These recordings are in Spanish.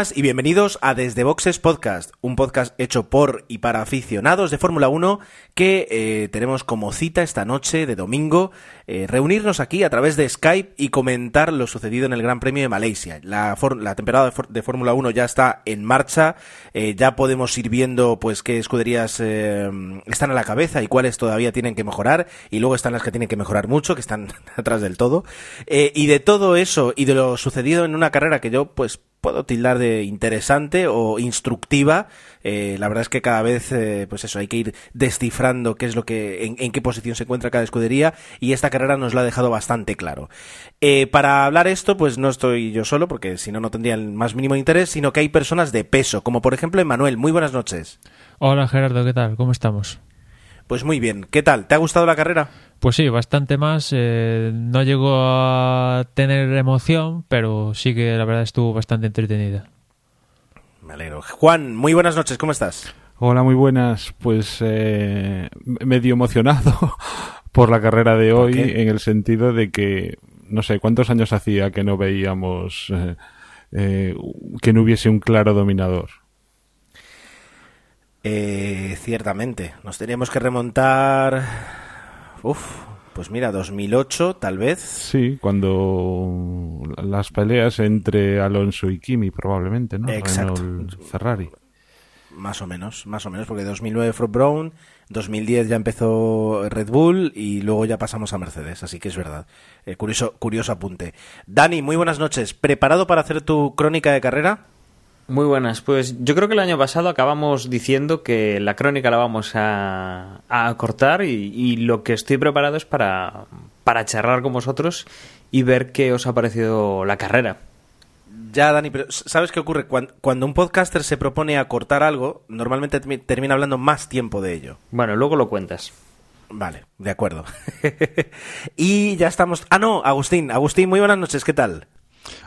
y bienvenidos a Desde Boxes Podcast, un podcast hecho por y para aficionados de Fórmula 1 que eh, tenemos como cita esta noche de domingo eh, reunirnos aquí a través de Skype y comentar lo sucedido en el Gran Premio de Malasia. La, la temporada de, Fórmula 1 ya está en marcha, eh, ya podemos ir viendo pues qué escuderías están a la cabeza y cuáles todavía tienen que mejorar y luego están las que tienen que mejorar mucho, que están atrás del todo. y de todo eso y de lo sucedido en una carrera que yo pues puedo tildar de interesante o instructiva. Eh, la verdad es que cada vez, eh, pues eso, hay que ir descifrando qué es lo que, en, qué posición se encuentra cada escudería y esta carrera nos lo ha dejado bastante claro. Eh, para hablar esto, pues no estoy yo solo, porque si no, no tendría el más mínimo interés, sino que hay personas de peso, como por ejemplo Emanuel. Muy buenas noches. Hola Gerardo, ¿qué tal? ¿Cómo estamos? Pues muy bien. ¿Qué tal? ¿Te ha gustado la carrera? Pues sí, bastante más. Eh, no llegó a tener emoción, pero sí que la verdad estuvo bastante entretenida. Me alegro. Juan, muy buenas noches, ¿cómo estás? Hola, muy buenas. Pues eh, medio emocionado por la carrera de hoy, en el sentido de que, no sé, ¿cuántos años hacía que no veíamos eh, que no hubiese un claro dominador? Eh, ciertamente, nos teníamos que remontar. Uf, pues mira, 2008 tal vez. Sí, cuando las peleas entre Alonso y Kimi probablemente, ¿no? Exacto. Ferrari. Más o menos, más o menos, porque 2009 fue Brown, 2010 ya empezó Red Bull y luego ya pasamos a Mercedes, así que es verdad. Eh, curioso, curioso apunte. Dani, muy buenas noches. ¿Preparado para hacer tu crónica de carrera? Muy buenas. Pues yo creo que el año pasado acabamos diciendo que la crónica la vamos a, cortar y, lo que estoy preparado es para, para charlar con vosotros y ver qué os ha parecido la carrera. Ya, Dani, pero ¿sabes qué ocurre? Cuando, un podcaster se propone a cortar algo, normalmente termina hablando más tiempo de ello. Bueno, luego lo cuentas. Vale, de acuerdo. y ya estamos. Ah, no, Agustín. Agustín, muy buenas noches, ¿qué tal?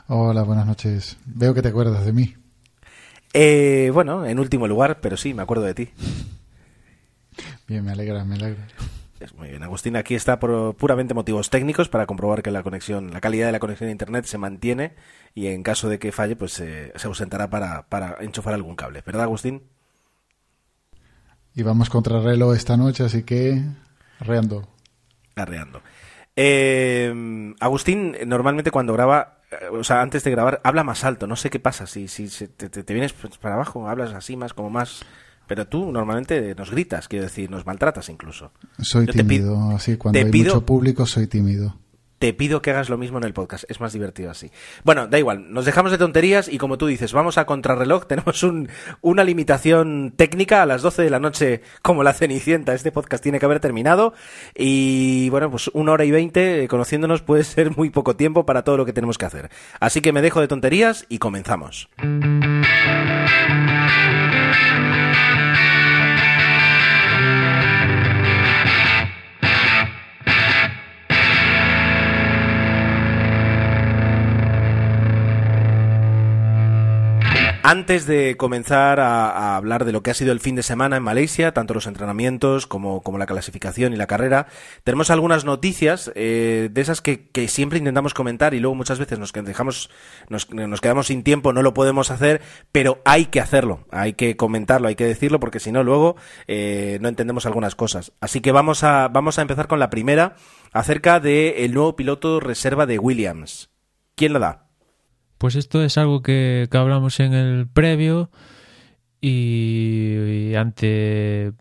Hola, buenas noches. Veo que te acuerdas de mí. Eh, bueno, en último lugar, pero sí, me acuerdo de ti. Bien, me alegra, me alegra. muy bien, Agustín aquí está por puramente motivos técnicos para comprobar que la conexión, la calidad de la conexión a internet se mantiene y en caso de que falle, pues se ausentará para, para enchufar algún cable, ¿verdad, Agustín? Y vamos contra reloj esta noche, así que arreando. Arreando. Eh, Agustín, normalmente cuando graba eh, o sea, antes de grabar, habla más alto. No sé qué pasa. Si, si, te, te, vienes para abajo, hablas así más, como más. Pero tú normalmente nos gritas, quiero decir, nos maltratas incluso. Soy tímido, así. Cuando hay mucho público, soy tímido te pido que hagas lo mismo en el podcast. Es más divertido así. Bueno, da igual. Nos dejamos de tonterías y como tú dices, vamos a contrarreloj. Tenemos un, una limitación técnica a las 12 de la noche como la Cenicienta. Este podcast tiene que haber terminado. Y bueno, pues una hora y veinte eh, conociéndonos puede ser muy poco tiempo para todo lo que tenemos que hacer. Así que me dejo de tonterías y comenzamos. Antes de comenzar a, hablar de lo que ha sido el fin de semana en Malasia, tanto los entrenamientos como, la clasificación y la carrera, tenemos algunas noticias eh, de esas que, siempre intentamos comentar y luego muchas veces nos dejamos, nos, nos, quedamos sin tiempo, no lo podemos hacer, pero hay que hacerlo, hay que comentarlo, hay que decirlo, porque si no luego eh, no entendemos algunas cosas. Así que vamos a, vamos a empezar con la primera acerca del nuevo piloto reserva de Williams. ¿Quién lo da? Pues esto es algo que, hablamos en el previo y, ante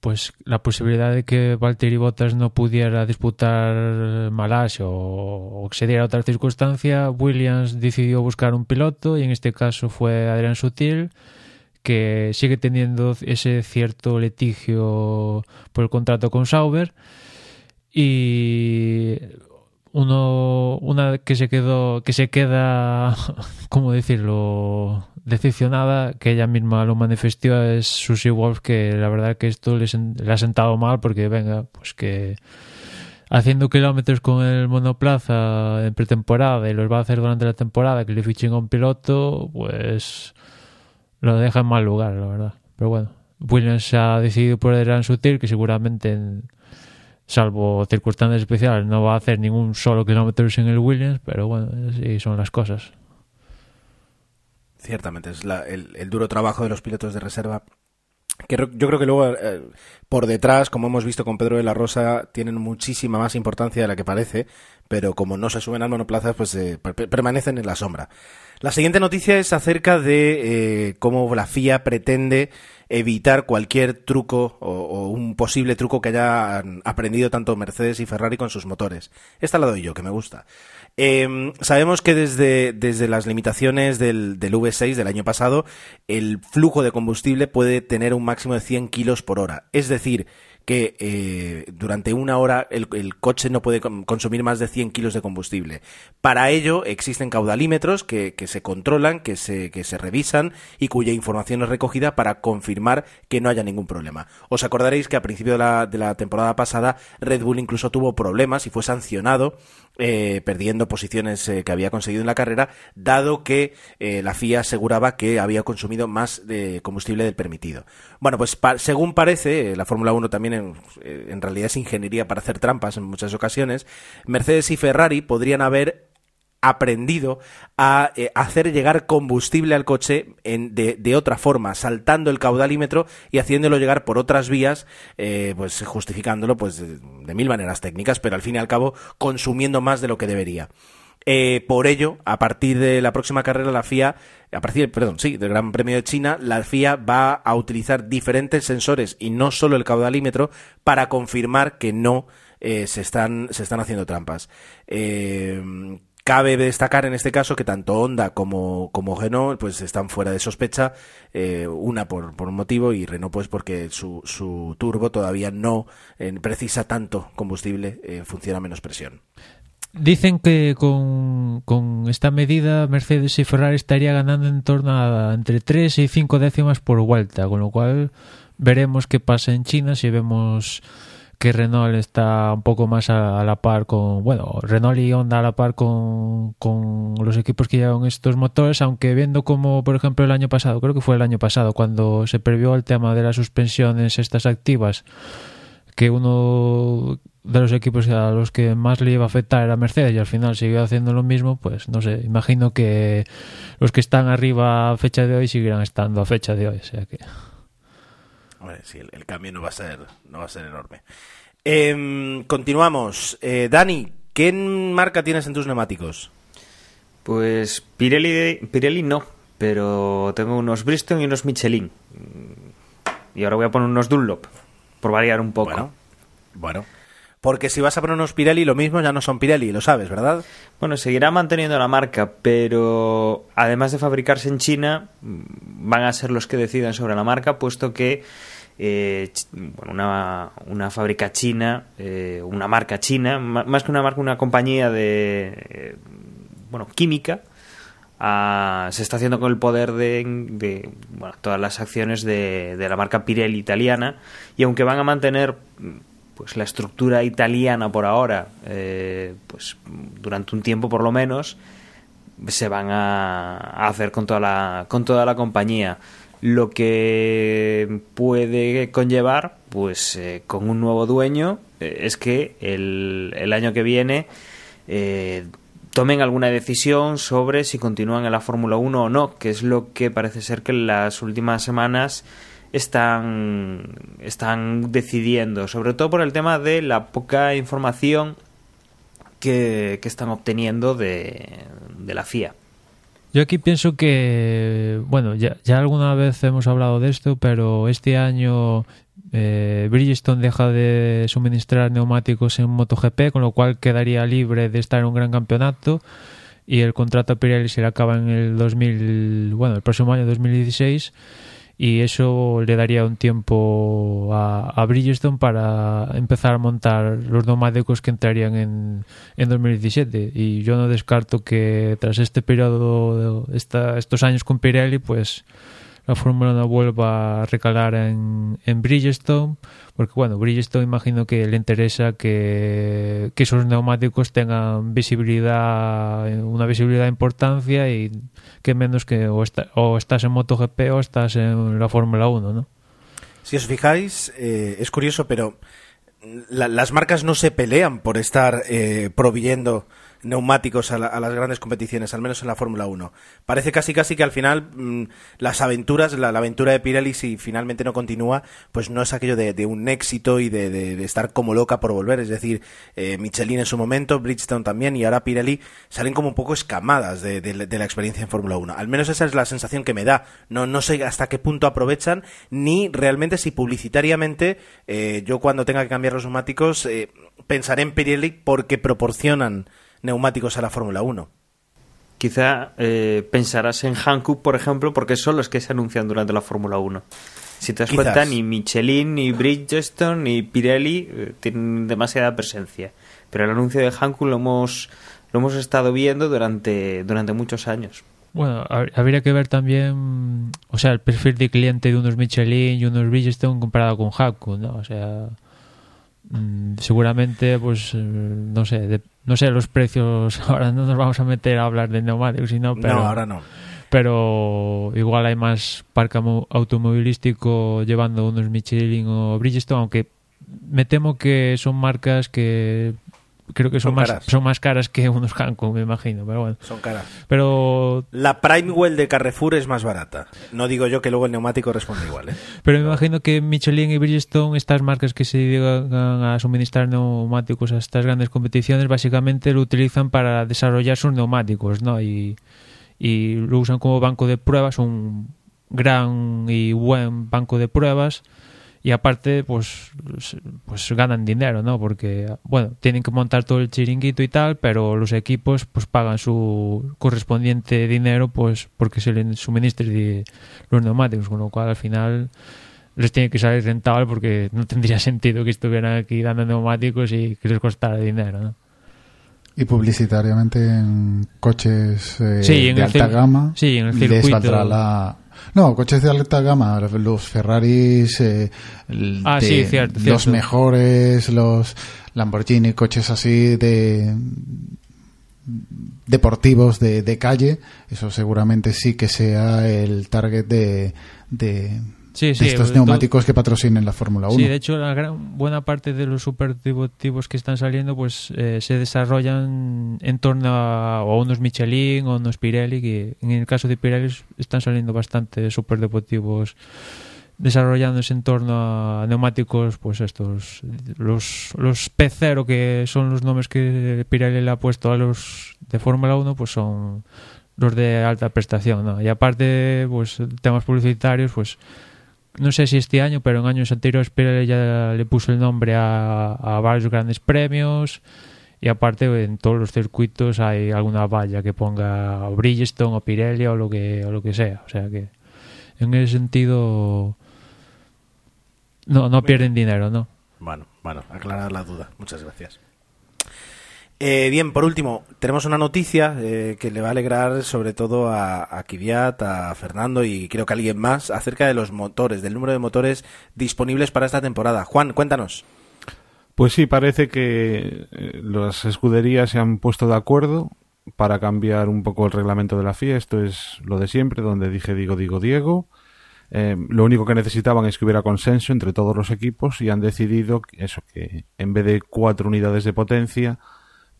pues la posibilidad de que Valtteri Bottas no pudiera disputar Malasia o, que se diera otra circunstancia, Williams decidió buscar un piloto y en este caso fue Adrián Sutil que sigue teniendo ese cierto litigio por el contrato con Sauber. Y uno una que se quedó que se queda cómo decirlo decepcionada que ella misma lo manifestó es Susie Wolf que la verdad que esto le, ha sentado mal porque venga pues que haciendo kilómetros con el monoplaza en pretemporada y los va a hacer durante la temporada que le fichen un piloto, pues lo deja en mal lugar, la verdad. Pero bueno, Williams ha decidido por el Gran Sutil que seguramente, salvo circunstancias especiales, no va a hacer ningún solo kilómetro en el Williams, pero bueno, así son las cosas. Ciertamente, es la, el, el duro trabajo de los pilotos de reserva que yo creo que luego eh, por detrás, como hemos visto con Pedro de la Rosa, tienen muchísima más importancia de la que parece, pero como no se suben al monoplaza, pues eh, permanecen en la sombra. La siguiente noticia es acerca de eh, cómo la FIA pretende evitar cualquier truco o, un posible truco que hayan aprendido tanto Mercedes y Ferrari con sus motores. Esta la doy yo, que me gusta. Eh, sabemos que desde, desde las limitaciones del, del, V6 del año pasado, el flujo de combustible puede tener un máximo de 100 kilos por hora. Es decir, que eh, durante una hora el, coche no puede consumir más de 100 kilos de combustible. Para ello existen caudalímetros que, que se controlan, que se, que se revisan y cuya información es recogida para confirmar que no haya ningún problema. Os acordaréis que a principio de la, de la temporada pasada Red Bull incluso tuvo problemas y fue sancionado eh, perdiendo posiciones eh, que había conseguido en la carrera, dado que eh, la FIA aseguraba que había consumido más de combustible del permitido. Bueno, pues según parece, la Fórmula 1 también en, en realidad es ingeniería para hacer trampas en muchas ocasiones, Mercedes y Ferrari podrían haber aprendido a eh, hacer llegar combustible al coche de, otra forma, saltando el caudalímetro y haciéndolo llegar por otras vías, eh, pues justificándolo pues de, mil maneras técnicas, pero al fin y al cabo consumiendo más de lo que debería. Eh, por ello, a partir de la próxima carrera, la FIA, a partir, perdón, sí, del Gran Premio de China, la FIA va a utilizar diferentes sensores y no solo el caudalímetro para confirmar que no se están se están haciendo trampas. Cabe destacar en este caso que tanto Honda como, como Renault pues están fuera de sospecha, eh, una por, por un motivo y Renault pues porque su, su turbo todavía no precisa tanto combustible, eh, funciona menos presión. Dicen que con, con, esta medida Mercedes y Ferrari estaría ganando en torno a entre 3 y 5 décimas por vuelta, con lo cual veremos qué pasa en China si vemos que Renault está un poco más a, a, la par con, bueno, Renault y Honda a la par con, con los equipos que llevan estos motores, aunque viendo como, por ejemplo, el año pasado, creo que fue el año pasado, cuando se previó el tema de las suspensiones estas activas, que uno de los equipos a los que más le iba a afectar era Mercedes y al final siguió haciendo lo mismo, pues no sé, imagino que los que están arriba a fecha de hoy seguirán estando a fecha de hoy, o sea que... Hombre, sí, el, el, cambio no va a ser, no va a ser enorme. Eh, continuamos. Eh, Dani, ¿qué marca tienes en tus neumáticos? Pues Pirelli, Pirelli no, pero tengo unos Bristol y unos Michelin. Y ahora voy a poner unos Dunlop, por variar un poco. Bueno, bueno. Porque si vas a poner unos Pirelli, lo mismo ya no son Pirelli, lo sabes, ¿verdad? Bueno, seguirá manteniendo la marca, pero además de fabricarse en China, van a ser los que decidan sobre la marca, puesto que eh, bueno, una, una, fábrica china, eh, una marca china, más que una marca, una compañía de, eh, bueno, química, uh, se está haciendo con el poder de, bueno, todas las acciones de, de la marca Pirelli italiana, y aunque van a mantener pues la estructura italiana por ahora, eh, pues durante un tiempo por lo menos, se van a, a, hacer con toda la, con toda la compañía. Lo que puede conllevar, pues eh, con un nuevo dueño, eh, es que el, el, año que viene eh, tomen alguna decisión sobre si continúan en la Fórmula 1 o no, que es lo que parece ser que en las últimas semanas están, están decidiendo, sobre todo por el tema de la poca información que, que están obteniendo de, de, la FIA. Yo aquí pienso que, bueno, ya, alguna vez hemos hablado de esto, pero este año eh, Bridgestone deja de suministrar neumáticos en MotoGP, con lo cual quedaría libre de estar en un gran campeonato y el contrato a Pirelli se le acaba en el 2000, bueno, el próximo año 2016 y eso le daría un tiempo a, Bridgestone para empezar a montar los neumáticos que entrarían en, en 2017 y yo no descarto que tras este periodo esta, estos años con Pirelli pues la Fórmula 1 vuelva a recalar en, en Bridgestone, porque bueno, Bridgestone imagino que le interesa que, que esos neumáticos tengan visibilidad, una visibilidad de importancia y que menos que o, está, o estás en MotoGP o estás en la Fórmula 1, ¿no? Si os fijáis, eh, es curioso, pero la, las marcas no se pelean por estar eh, proveyendo neumáticos a, la, a, las grandes competiciones, al menos en la Fórmula 1. Parece casi casi que al final mmm, las aventuras, la, aventura de Pirelli, si finalmente no continúa, pues no es aquello de, un éxito y de, estar como loca por volver. Es decir, eh, Michelin en su momento, Bridgestone también y ahora Pirelli salen como un poco escamadas de, la experiencia en Fórmula 1. Al menos esa es la sensación que me da. No, no sé hasta qué punto aprovechan ni realmente si publicitariamente eh, yo cuando tenga que cambiar los neumáticos eh, pensaré en Pirelli porque proporcionan neumáticos a la Fórmula 1. Quizá eh, pensarás en Hankook, por ejemplo, porque son los que se anuncian durante la Fórmula 1. Si te das Quizás. cuenta, ni Michelin, ni Bridgestone, ni Pirelli eh, tienen demasiada presencia. Pero el anuncio de Hankook lo hemos, lo hemos estado viendo durante, durante muchos años. Bueno, habría que ver también, o sea, el perfil de cliente de unos Michelin y unos Bridgestone comparado con Hankook, ¿no? O sea, mmm, seguramente, pues, no sé, de, no sé los precios, ahora no nos vamos a meter a hablar de neumáticos, sino, pero, no, ahora no. Pero igual hay más parque automovilístico llevando unos Michelin o Bridgestone, aunque me temo que son marcas que creo que son, son más caras. son más caras que unos Hankook, me imagino, pero bueno. Son caras. Pero la Primewell de Carrefour es más barata. No digo yo que luego el neumático responde igual, ¿eh? Pero me imagino que Michelin y Bridgestone, estas marcas que se dedican a suministrar neumáticos a estas grandes competiciones, básicamente lo utilizan para desarrollar sus neumáticos, ¿no? Y, y lo usan como banco de pruebas, un gran y buen banco de pruebas y aparte pues pues ganan dinero no porque bueno tienen que montar todo el chiringuito y tal pero los equipos pues pagan su correspondiente dinero pues porque se les suministre los neumáticos con lo cual al final les tiene que salir rentable porque no tendría sentido que estuvieran aquí dando neumáticos y que les costara dinero ¿no? Y publicitariamente en coches eh, sí, en de alta gama sí, en el circuito. les valdrá la, no, coches de alta gama, los Ferraris, eh, ah, de, sí, cierto, los cierto. mejores, los Lamborghini, coches así de deportivos de, de, calle, eso seguramente sí que sea el target de, de, sí, sí, de estos neumáticos que patrocinen la Fórmula 1. Sí, de hecho, la gran, buena parte de los superdeportivos que están saliendo pues eh, se desarrollan en torno a, a, unos Michelin o unos Pirelli, que en el caso de Pirelli están saliendo bastante superdeportivos desarrollándose en torno a neumáticos, pues estos, los, los P0, que son los nombres que Pirelli le ha puesto a los de Fórmula 1, pues son los de alta prestación, ¿no? Y aparte, pues temas publicitarios, pues no sé si este año, pero en años anteriores Pirelli ya le puso el nombre a, a varios grandes premios y aparte en todos los circuitos hay alguna valla que ponga Bridgestone o Pirelli o lo que o lo que sea, o sea que en ese sentido no no pierden dinero, ¿no? Bueno, bueno, aclarar la duda. Muchas gracias. Eh, bien, por último, tenemos una noticia eh, que le va a alegrar sobre todo a, a Kiviat, a Fernando y creo que a alguien más acerca de los motores, del número de motores disponibles para esta temporada. Juan, cuéntanos. Pues sí, parece que eh, las escuderías se han puesto de acuerdo para cambiar un poco el reglamento de la FIA. Esto es lo de siempre, donde dije digo, digo, Diego. Eh, lo único que necesitaban es que hubiera consenso entre todos los equipos y han decidido eso, que en vez de cuatro unidades de potencia,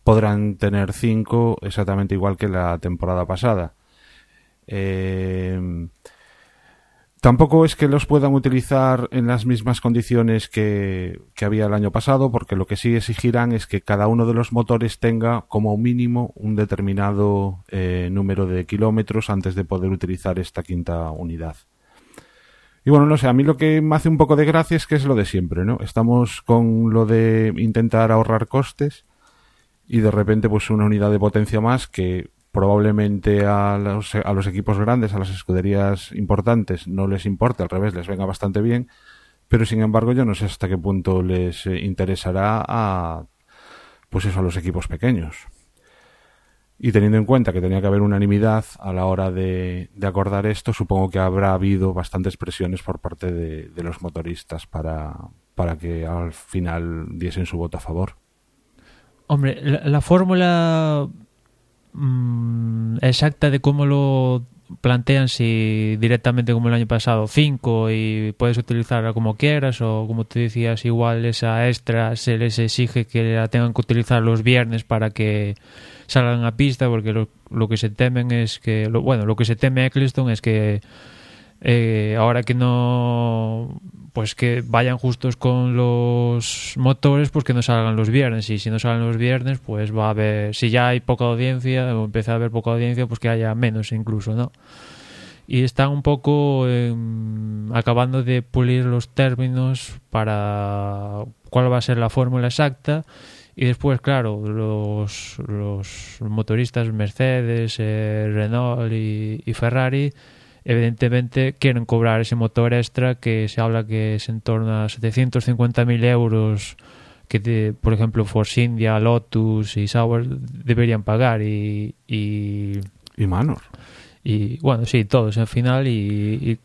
podrán tener cinco exactamente igual que la temporada pasada. Eh, tampoco es que los puedan utilizar en las mismas condiciones que, que, había el año pasado, porque lo que sí exigirán es que cada uno de los motores tenga como mínimo un determinado eh, número de kilómetros antes de poder utilizar esta quinta unidad. Y bueno, no sé, a mí lo que me hace un poco de gracia es que es lo de siempre, ¿no? Estamos con lo de intentar ahorrar costes y de repente pues una unidad de potencia más que probablemente a los, a los equipos grandes, a las escuderías importantes no les importe, al revés, les venga bastante bien, pero sin embargo yo no sé hasta qué punto les interesará a pues eso a los equipos pequeños. Y teniendo en cuenta que tenía que haber unanimidad a la hora de, acordar esto, supongo que habrá habido bastantes presiones por parte de, los motoristas para, para que al final diesen su voto a favor. Hombre, la, fórmula mm, exacta de cómo lo plantean si directamente como el año pasado 5 y puedes utilizarla como quieras o como te decías igual esa extra se les exige que la tengan que utilizar los viernes para que salgan a pista porque lo, lo que se temen es que lo, bueno lo que se teme Eccleston es que eh, ahora que no pues que vayan justos con los motores pues que no salgan los viernes. Y si no salen los viernes pues va a haber si ya hay poca audiencia o empieza a haber poca audiencia pues que haya menos incluso no y están un poco acabando de pulir los términos para cuál va a ser la fórmula exacta. Y después, claro, los, los motoristas Mercedes, eh, Renault y, Ferrari, evidentemente quieren cobrar ese motor extra que se habla que es en torno a 750.000 euros que, por ejemplo, Force India, Lotus y Sauber deberían pagar y... Y, y Manor. Y bueno, sí, todos al final y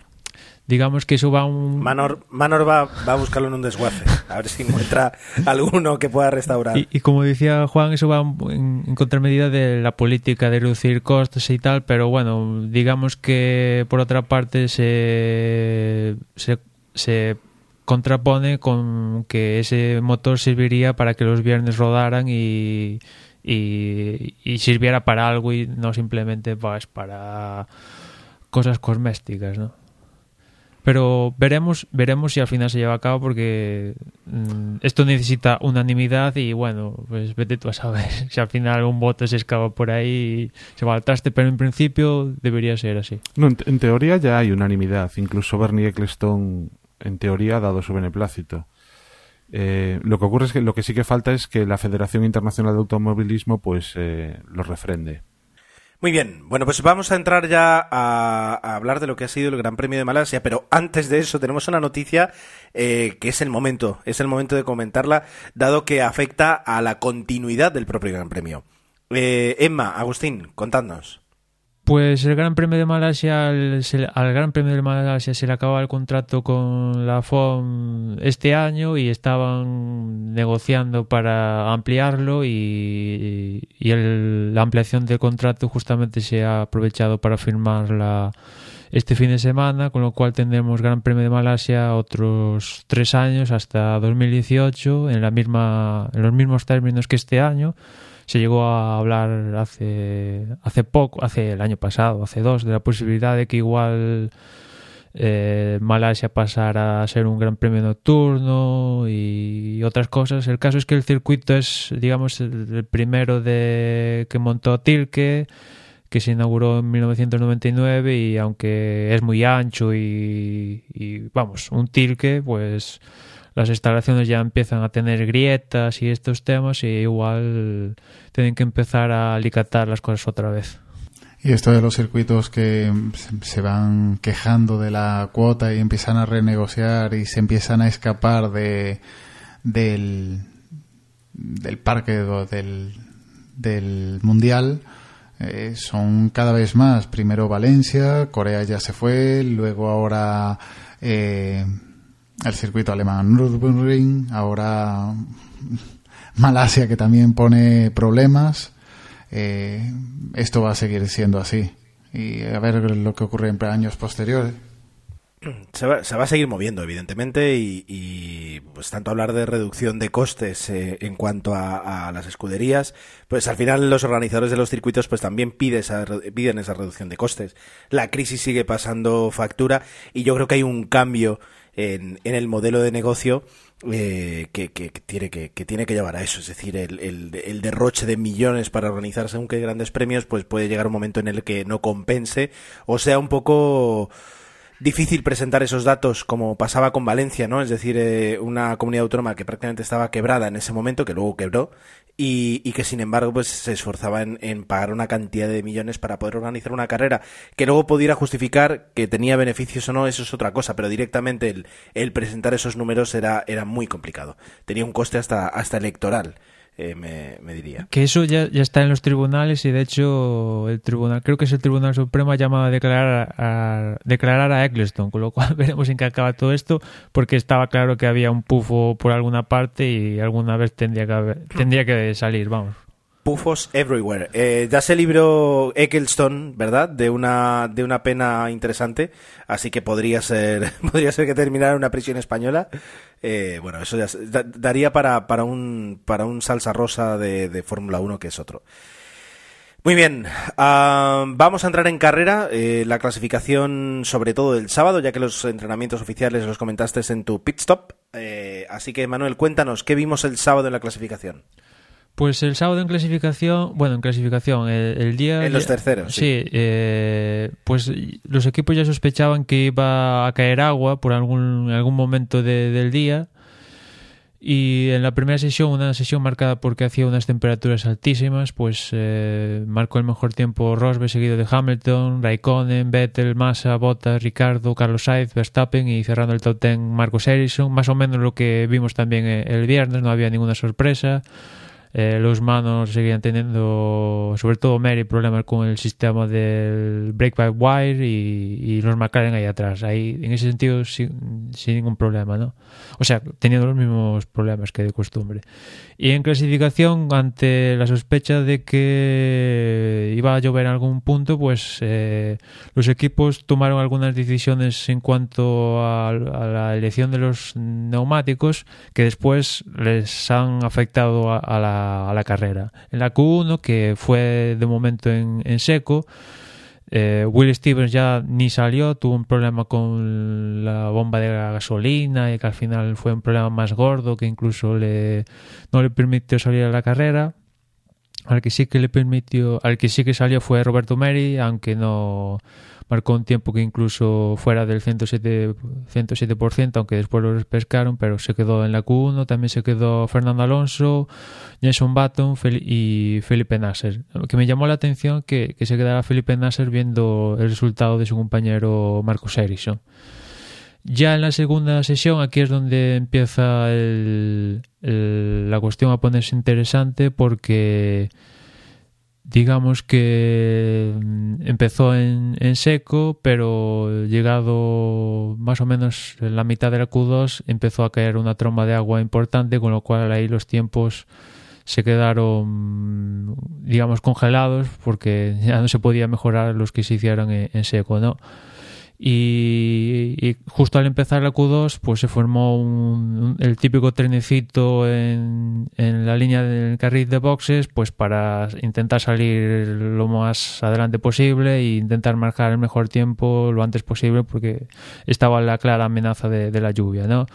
digamos que eso va un... Manor, Manor va, va, a buscarlo en un desguace, a ver si encuentra alguno que pueda restaurar. Y, como decía Juan, eso va en, contramedida de la política de reducir costes y tal, pero bueno, digamos que por otra parte se, se, se contrapone con que ese motor serviría para que los viernes rodaran y, y, y sirviera para algo y no simplemente pues, para cosas cosméticas, ¿no? Pero veremos veremos si al final se lleva a cabo porque mm, esto necesita unanimidad y bueno pues vete tú a saber si al final un voto se escapa por ahí y se va al traste. Pero en principio debería ser así. No en, teoría ya hay unanimidad. Incluso Bernie Eccleston en teoría ha dado su beneplácito eh, lo que ocurre es que lo que sí que falta es que la Federación Internacional de Automovilismo pues eh, lo refrende muy bien, bueno, pues vamos a entrar ya a, hablar de lo que ha sido el Gran Premio de Malasia, pero antes de eso tenemos una noticia eh, que es el momento, es el momento de comentarla, dado que afecta a la continuidad del propio Gran Premio. Eh, Emma, Agustín, contadnos. Pues el Gran Premio de Malasia, al, Gran Premio de Malasia se le acaba el contrato con la FOM este año y estaban negociando para ampliarlo y, la ampliación del contrato justamente se ha aprovechado para firmarla este fin de semana, con lo cual tendremos Gran Premio de Malasia otros tres años hasta 2018 en la misma en los mismos términos que este año se llegó a hablar hace, hace poco, hace el año pasado, hace dos, de la posibilidad de que igual eh, Malasia pasara a ser un gran premio nocturno y otras cosas. El caso es que el circuito es, digamos, el, primero de que montó Tilke, que se inauguró en 1999 y aunque es muy ancho y, y vamos, un Tilke, pues las instalaciones ya empiezan a tener grietas y estos temas y igual tienen que empezar a alicatar las cosas otra vez. Y esto de los circuitos que se van quejando de la cuota y empiezan a renegociar y se empiezan a escapar de del, del parque del, del mundial eh, son cada vez más. Primero Valencia, Corea ya se fue, luego ahora eh, el circuito alemán Nürburgring, ahora Malasia que también pone problemas. Eh, esto va a seguir siendo así. Y a ver lo que ocurre en años posteriores. Se va, a seguir moviendo, evidentemente, y, pues tanto hablar de reducción de costes eh, en cuanto a, las escuderías, pues al final los organizadores de los circuitos pues también esa, piden esa reducción de costes. La crisis sigue pasando factura y yo creo que hay un cambio en, el modelo de negocio eh, que, tiene que, tiene que llevar a eso. Es decir, el, derroche de millones para organizar según qué grandes premios, pues puede llegar un momento en el que no compense o sea un poco difícil presentar esos datos como pasaba con Valencia, ¿no? Es decir, eh, una comunidad autónoma que prácticamente estaba quebrada en ese momento, que luego quebró, y, que sin embargo pues se esforzaba en, pagar una cantidad de millones para poder organizar una carrera que luego pudiera justificar que tenía beneficios o no, eso es otra cosa, pero directamente el, el presentar esos números era, era muy complicado. Tenía un coste hasta, hasta electoral. Eh, me, me, diría. Que eso ya, ya, está en los tribunales y de hecho el tribunal, creo que es el Tribunal Supremo, ha llamado a declarar a, declarar a Eccleston, con lo cual veremos en qué acaba todo esto, porque estaba claro que había un pufo por alguna parte y alguna vez tendría que, tendría que salir, vamos. Pufos everywhere. Eh, ya se libró Eccleston, ¿verdad? De una, de una pena interesante, así que podría ser, podría ser que terminara en una prisión española. Eh, bueno, eso ya daría para, para, un, para un salsa rosa de, de Fórmula 1, que es otro. Muy bien, uh, vamos a entrar en carrera, eh, la clasificación sobre todo el sábado, ya que los entrenamientos oficiales los comentaste en tu pit stop. Eh, así que Manuel, cuéntanos, ¿qué vimos el sábado en la clasificación? Pues el sábado en clasificación, bueno, en clasificación, el, día... En los terceros. Sí, eh, pues los equipos ya sospechaban que iba a caer agua por algún, algún momento de, del día. Y en la primera sesión, una sesión marcada porque hacía unas temperaturas altísimas, pues eh, marcó el mejor tiempo Rosberg seguido de Hamilton, Raikkonen, Vettel, Massa, Bottas, Ricardo, Carlos Sainz, Verstappen y cerrando el top ten Marcos Ericsson. Más o menos lo que vimos también eh, el viernes, no había ninguna sorpresa. Eh, los manos seguían teniendo, sobre todo Mary, problemas con el sistema del break by wire y, y los McLaren ahí atrás. Ahí, en ese sentido, sin, ningún problema, ¿no? O sea, teniendo los mismos problemas que de costumbre. Y en clasificación, ante la sospecha de que iba a llover en algún punto, pues eh, los equipos tomaron algunas decisiones en cuanto a, a la elección de los neumáticos que después les han afectado a, a la a la carrera. En la Q1, que fue de momento en, en seco, eh, Will Stevens ya ni salió, tuvo un problema con la bomba de gasolina y que al final fue un problema más gordo que incluso le, no le permitió salir a la carrera. Al que sí que le permitió, al que sí que salió fue Roberto Meri, aunque no marcó un tiempo que incluso fuera del 107%, 107% aunque después lo pescaron, pero se quedó en la Q1, también se quedó Fernando Alonso, Jason Button y Felipe Nasser. Que me llamó la atención que, que se quedara Felipe Nasser viendo el resultado de su compañero Marcos Ericsson. Ya en la segunda sesión, aquí es donde empieza el, la cuestión a ponerse interesante porque digamos que mm, empezó en, en, seco, pero llegado más o menos en la mitad de la Q2 empezó a caer una tromba de agua importante, con lo cual ahí los tiempos se quedaron, digamos, congelados porque ya no se podía mejorar los que se hicieron en, en seco, ¿no? Y, justo al empezar la Q2 pues se formó un, el típico trenecito en, en, la línea del carril de boxes pues para intentar salir lo más adelante posible e intentar marcar el mejor tiempo lo antes posible porque estaba la clara amenaza de la lluvia ¿no?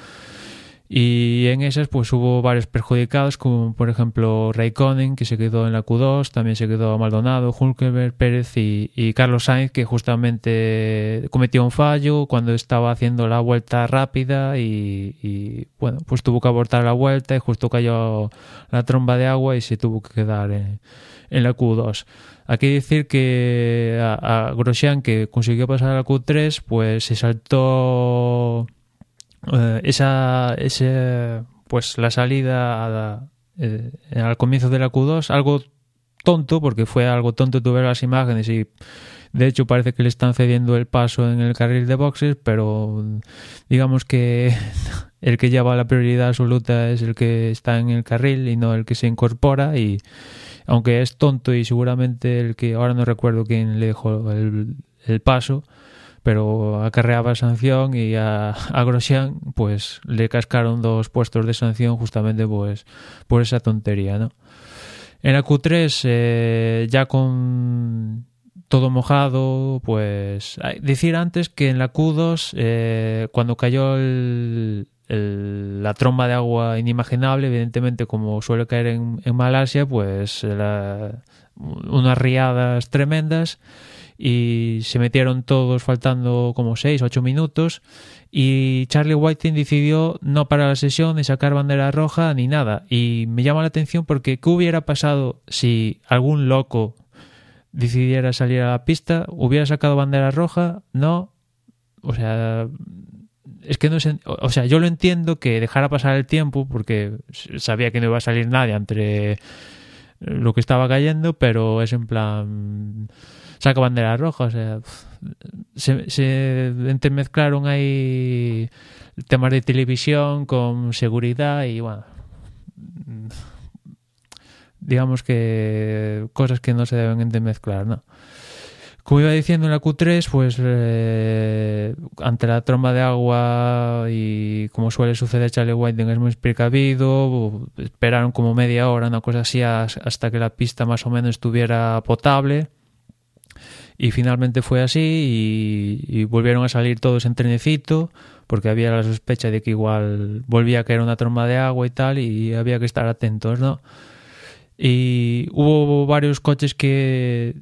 Y en esas pues hubo varios perjudicados, como por ejemplo Raikkonen, que se quedó en la Q2, también se quedó Maldonado, Hulkenberg, Pérez y, Carlos Sainz, que justamente cometió un fallo cuando estaba haciendo la vuelta rápida y, bueno, pues tuvo que abortar la vuelta y justo cayó la tromba de agua y se tuvo que quedar en, en la Q2. Aquí decir que a, a Grosjean, que consiguió pasar a la Q3, pues se saltó eh, esa, ese, pues la salida a, eh, al comienzo de la Q2, algo tonto, porque fue algo tonto tu ver las imágenes y de hecho parece que le están cediendo el paso en el carril de boxes, pero digamos que el que lleva la prioridad absoluta es el que está en el carril y no el que se incorpora y aunque es tonto y seguramente el que ahora no recuerdo quién le dejó el paso, pero acarreaba sanción y a, a Grosjean pues le cascaron dos puestos de sanción justamente pues por esa tontería, ¿no? En la Q3 eh, ya con todo mojado, pues decir antes que en la Q2 eh, cuando cayó el, la tromba de agua inimaginable, evidentemente como suele caer en, Malasia, pues unas riadas tremendas y se metieron todos faltando como 6 8 minutos y Charlie Whiting decidió no parar la sesión ni sacar bandera roja ni nada y me llama la atención porque ¿qué hubiera pasado si algún loco decidiera salir a la pista? ¿Hubiera sacado bandera roja? No. O sea, es que no sé, o sea, yo lo entiendo que dejara pasar el tiempo porque sabía que no iba a salir nadie entre lo que estaba cayendo, pero es en plan saca bandera roja, o sea, se, se entremezclaron ahí temas de televisión con seguridad y bueno, digamos que cosas que no se deben entremezclar, ¿no? Como iba diciendo en la Q3, pues eh, ante la tromba de agua y como suele suceder, Charlie Whiting es muy precavido, esperaron como media hora, una cosa así, hasta que la pista más o menos estuviera potable. Y finalmente fue así y, volvieron a salir todos en trenecito porque había la sospecha de que igual volvía a caer una tromba de agua y tal y había que estar atentos, ¿no? Y hubo varios coches que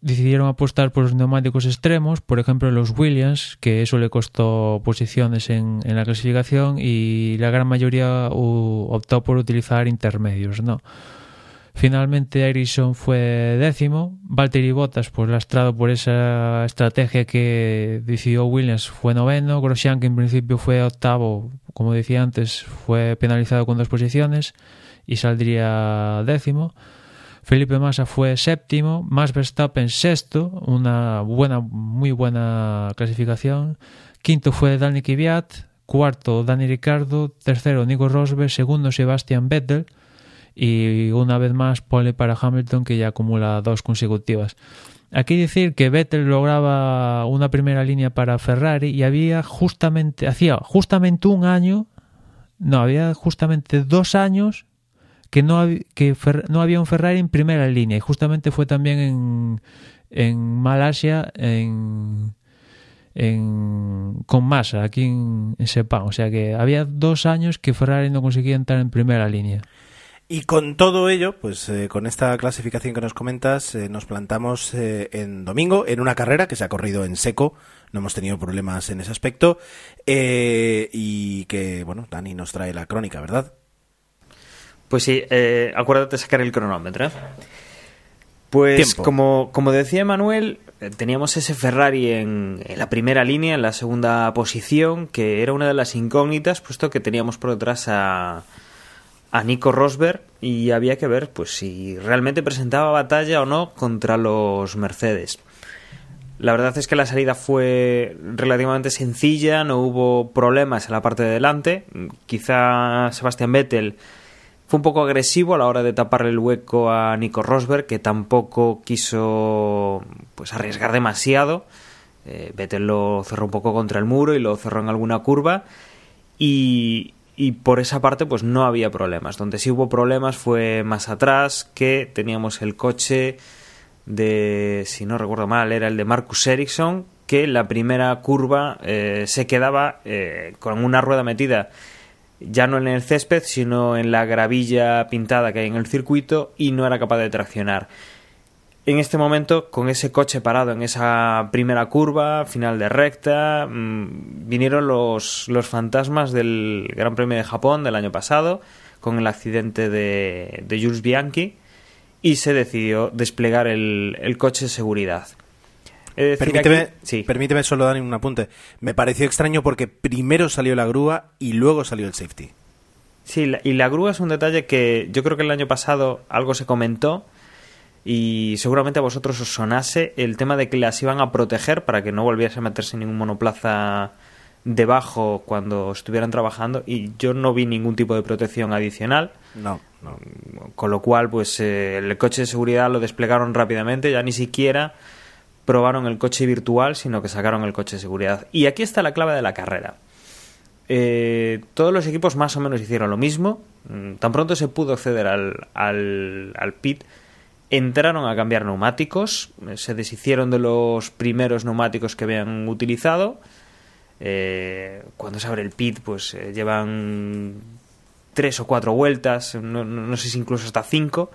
decidieron apostar por los neumáticos extremos, por ejemplo los Williams, que eso le costó posiciones en, en la clasificación y la gran mayoría optó por utilizar intermedios, ¿no? Finalmente Ericsson fue décimo, Valtteri Bottas pues lastrado por esa estrategia que decidió Williams fue noveno, Grosjean que en principio fue octavo, como decía antes, fue penalizado con dos posiciones y saldría décimo. Felipe Massa fue séptimo, Max Verstappen sexto, una buena, muy buena clasificación. Quinto fue Dani Kvyat, cuarto Dani Ricardo, tercero Nico Rosberg, segundo Sebastian Vettel y una vez más pole para Hamilton que ya acumula dos consecutivas. Aquí decir que Vettel lograba una primera línea para Ferrari y había justamente, hacía justamente un año, no, había justamente dos años que no, que no había un Ferrari en primera línea y justamente fue también en, en Malasia en, en, con Massa aquí en, en Sepang. O sea que había dos años que Ferrari no conseguía entrar en primera línea. Y con todo ello, pues eh, con esta clasificación que nos comentas, eh, nos plantamos eh, en domingo en una carrera que se ha corrido en seco. No hemos tenido problemas en ese aspecto. y que, bueno, Dani nos trae la crónica, ¿verdad? Pues sí, eh, acuérdate de sacar el cronómetro. Pues como, como decía Manuel, teníamos ese Ferrari en, en, la primera línea, en la segunda posición, que era una de las incógnitas, puesto que teníamos por detrás a, a Nico Rosberg y había que ver pues si realmente presentaba batalla o no contra los Mercedes. La verdad es que la salida fue relativamente sencilla, no hubo problemas en la parte de delante. Quizá Sebastián Vettel fue un poco agresivo a la hora de taparle el hueco a Nico Rosberg, que tampoco quiso pues arriesgar demasiado. Eh, Vettel lo cerró un poco contra el muro y lo cerró en alguna curva. Y, y por esa parte pues no había problemas. Donde sí hubo problemas fue más atrás, que teníamos el coche de, si no recuerdo mal, era el de Marcus Ericsson, que la primera curva eh, se quedaba eh, con una rueda metida ya no en el césped, sino en la gravilla pintada que hay en el circuito y no era capaz de traccionar. En este momento, con ese coche parado en esa primera curva, final de recta, mmm, vinieron los, los fantasmas del Gran Premio de Japón del año pasado, con el accidente de, de Jules Bianchi, y se decidió desplegar el, el coche de seguridad. Decir, permíteme, aquí, sí. permíteme solo dar un apunte. Me pareció extraño porque primero salió la grúa y luego salió el safety. Sí, y la grúa es un detalle que yo creo que el año pasado algo se comentó y seguramente a vosotros os sonase el tema de que las iban a proteger para que no volviese a meterse ningún monoplaza debajo cuando estuvieran trabajando y yo no vi ningún tipo de protección adicional. No, no. Con lo cual, pues eh, el coche de seguridad lo desplegaron rápidamente, ya ni siquiera probaron el coche virtual, sino que sacaron el coche de seguridad. Y aquí está la clave de la carrera. Eh, todos los equipos más o menos hicieron lo mismo. Mm, tan pronto se pudo acceder al, al, al pit, entraron a cambiar neumáticos, eh, se deshicieron de los primeros neumáticos que habían utilizado. Eh, cuando se abre el pit, pues eh, llevan tres o cuatro vueltas, no, no, sé si incluso hasta cinco.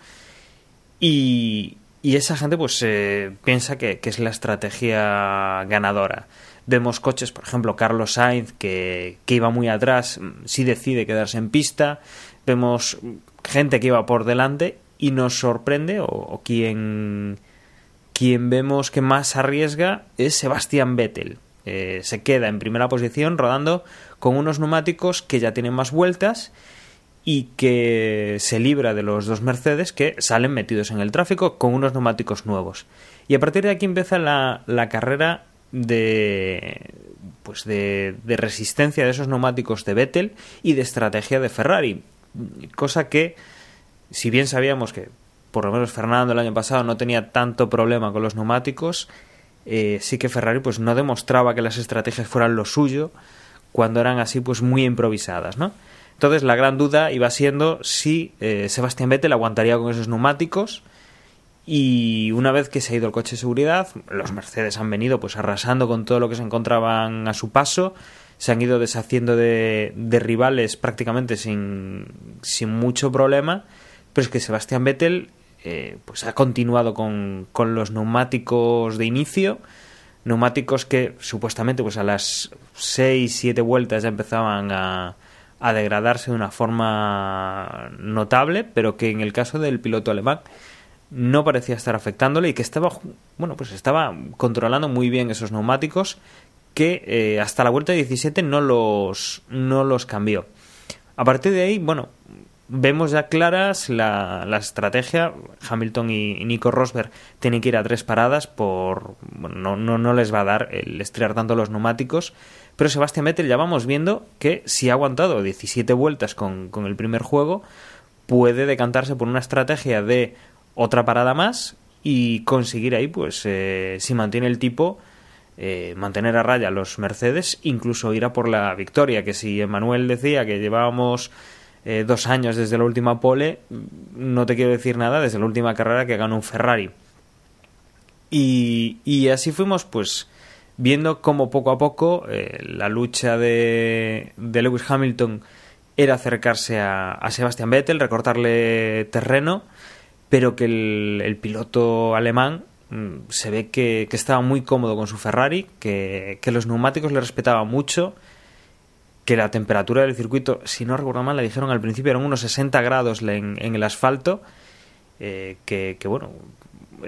Y, y esa gente pues eh, piensa que, que, es la estrategia ganadora. Vemos coches, por ejemplo, Carlos Sainz, que, que, iba muy atrás, sí decide quedarse en pista. Vemos gente que iba por delante y nos sorprende, o, quien, quien vemos que más arriesga es Sebastián Vettel. eh, se queda en primera posición rodando con unos neumáticos que ya tienen más vueltas y que se libra de los dos Mercedes que salen metidos en el tráfico con unos neumáticos nuevos. Y a partir de aquí empieza la, la carrera de pues de, de, resistencia de esos neumáticos de Vettel y de estrategia de Ferrari cosa que si bien sabíamos que por lo menos Fernando el año pasado no tenía tanto problema con los neumáticos eh, sí que Ferrari pues no demostraba que las estrategias fueran lo suyo cuando eran así pues muy improvisadas ¿no? entonces la gran duda iba siendo si eh, Sebastián Vettel aguantaría con esos neumáticos y una vez que se ha ido el coche de seguridad, los Mercedes han venido pues arrasando con todo lo que se encontraban a su paso, se han ido deshaciendo de, de rivales prácticamente sin, sin, mucho problema, pero es que Sebastián Vettel eh, pues ha continuado con, con, los neumáticos de inicio, neumáticos que supuestamente pues a las 6, 7 vueltas ya empezaban a, a degradarse de una forma notable, pero que en el caso del piloto alemán no parecía estar afectándole y que estaba bueno pues estaba controlando muy bien esos neumáticos que eh, hasta la vuelta 17 no los no los cambió. A partir de ahí bueno vemos ya claras la, la estrategia Hamilton y, Nico Rosberg tienen que ir a tres paradas por bueno, no, no, no les va a dar el estirar tanto los neumáticos pero Sebastián Vettel ya vamos viendo que si ha aguantado 17 vueltas con, con el primer juego puede decantarse por una estrategia de otra parada más y conseguir ahí, pues, eh, si mantiene el tipo, eh, mantener a raya los Mercedes, incluso ir a por la victoria. Que si Emanuel decía que llevábamos eh, dos años desde la última pole, no te quiero decir nada desde la última carrera que ganó un Ferrari. Y, y así fuimos, pues, viendo cómo poco a poco la lucha de, de, Lewis Hamilton era acercarse a, a Sebastian Vettel, recortarle terreno pero que el, el piloto alemán mm, se ve que, que, estaba muy cómodo con su Ferrari, que, que, los neumáticos le respetaban mucho, que la temperatura del circuito, si no recuerdo mal, le dijeron al principio eran unos 60 grados en, en el asfalto, eh, que, bueno,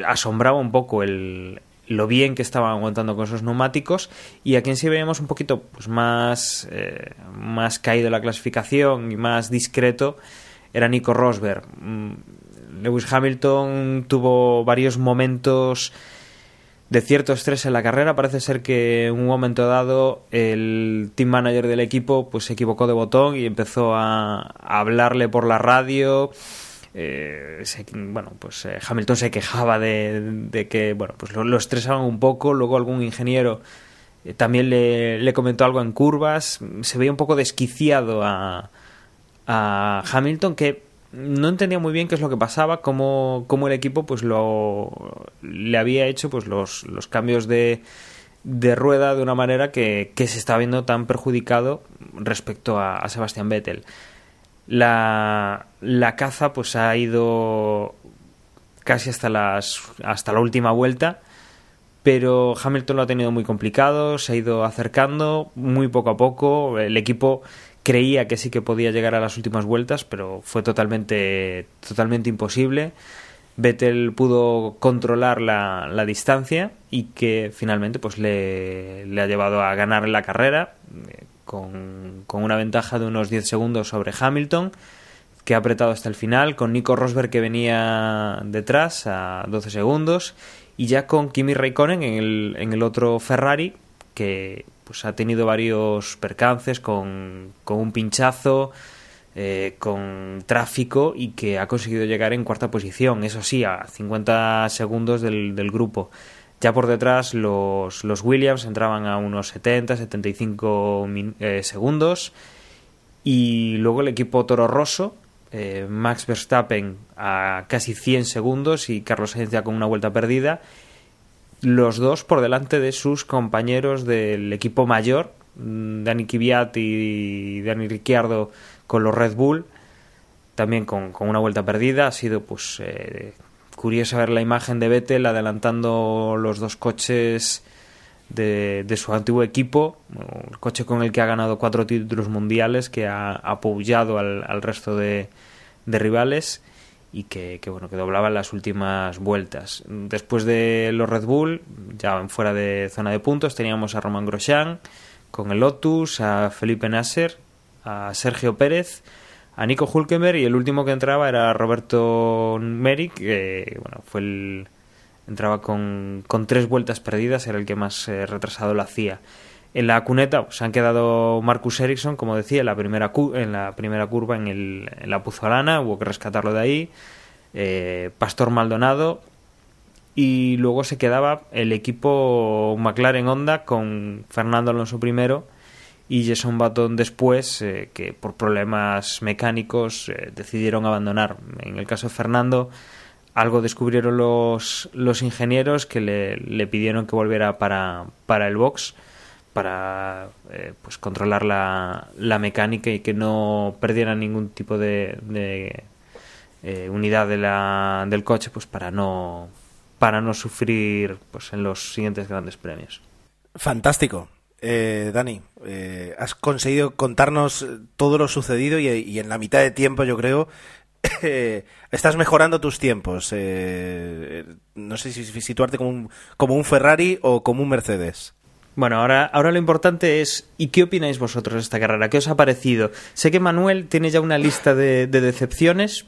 asombraba un poco el, lo bien que estaban aguantando con esos neumáticos. Y a quien sí veíamos un poquito pues más, eh, más caído la clasificación y más discreto era Nico Rosberg. Mm, Lewis Hamilton tuvo varios momentos de cierto estrés en la carrera. Parece ser que en un momento dado el team manager del equipo pues se equivocó de botón y empezó a, a hablarle por la radio. Eh, bueno, pues eh, Hamilton se quejaba de, de que bueno, pues lo, estresaban un poco. Luego algún ingeniero eh, también le, le, comentó algo en curvas. Se veía un poco desquiciado a, a Hamilton que no entendía muy bien qué es lo que pasaba, cómo, cómo el equipo pues lo le había hecho pues los, los cambios de, de rueda de una manera que, que, se estaba viendo tan perjudicado respecto a, a Sebastián Vettel. La, la, caza pues ha ido casi hasta las hasta la última vuelta pero Hamilton lo ha tenido muy complicado se ha ido acercando muy poco a poco el equipo creía que sí que podía llegar a las últimas vueltas, pero fue totalmente, totalmente imposible. Vettel pudo controlar la, la distancia y que finalmente pues le, le, ha llevado a ganar la carrera eh, con, con, una ventaja de unos 10 segundos sobre Hamilton que ha apretado hasta el final con Nico Rosberg que venía detrás a 12 segundos y ya con Kimi Raikkonen en el, en el otro Ferrari que pues ha tenido varios percances con, con un pinchazo, eh, con tráfico y que ha conseguido llegar en cuarta posición, eso sí, a 50 segundos del, del grupo. Ya por detrás los, los, Williams entraban a unos 70, 75 eh, segundos y luego el equipo Toro Rosso, eh, Max Verstappen a casi 100 segundos y Carlos Sainz ya con una vuelta perdida los dos por delante de sus compañeros del equipo mayor, mm, Dani Kvyat y Dani Ricciardo con los Red Bull, también con, con una vuelta perdida. Ha sido pues eh, curioso ver la imagen de Vettel adelantando los dos coches de, de, su antiguo equipo, el coche con el que ha ganado cuatro títulos mundiales, que ha apoyado al, al resto de, de rivales y que, que, bueno que doblaba las últimas vueltas. Después de los Red Bull, ya fuera de zona de puntos, teníamos a Roman Grosjean con el Lotus, a Felipe Nasser, a Sergio Pérez, a Nico Hulkenberg y el último que entraba era Roberto Merrick, que bueno, fue el entraba con, con tres vueltas perdidas, era el que más eh, retrasado lo hacía. En la cuneta pues, han quedado Marcus Ericsson, como decía, en la primera, en la primera curva en, el, en la Puzolana, hubo que rescatarlo de ahí. Eh, Pastor Maldonado. Y luego se quedaba el equipo McLaren Honda con Fernando Alonso primero y Jason Button después, eh, que por problemas mecánicos eh, decidieron abandonar. En el caso de Fernando, algo descubrieron los, los ingenieros que le, le pidieron que volviera para, para el box para eh, pues controlar la, la, mecánica y que no perdiera ningún tipo de, eh, unidad de la, del coche pues para no para no sufrir pues en los siguientes grandes premios. Fantástico. Eh, Dani has conseguido contarnos todo lo sucedido y, y, en la mitad de tiempo yo creo estás mejorando tus tiempos. No sé si situarte como un, como un Ferrari o como un Mercedes bueno, ahora, ahora lo importante es, ¿y qué opináis vosotros de esta carrera? ¿Qué os ha parecido? Sé que Manuel tiene ya una lista de, de decepciones,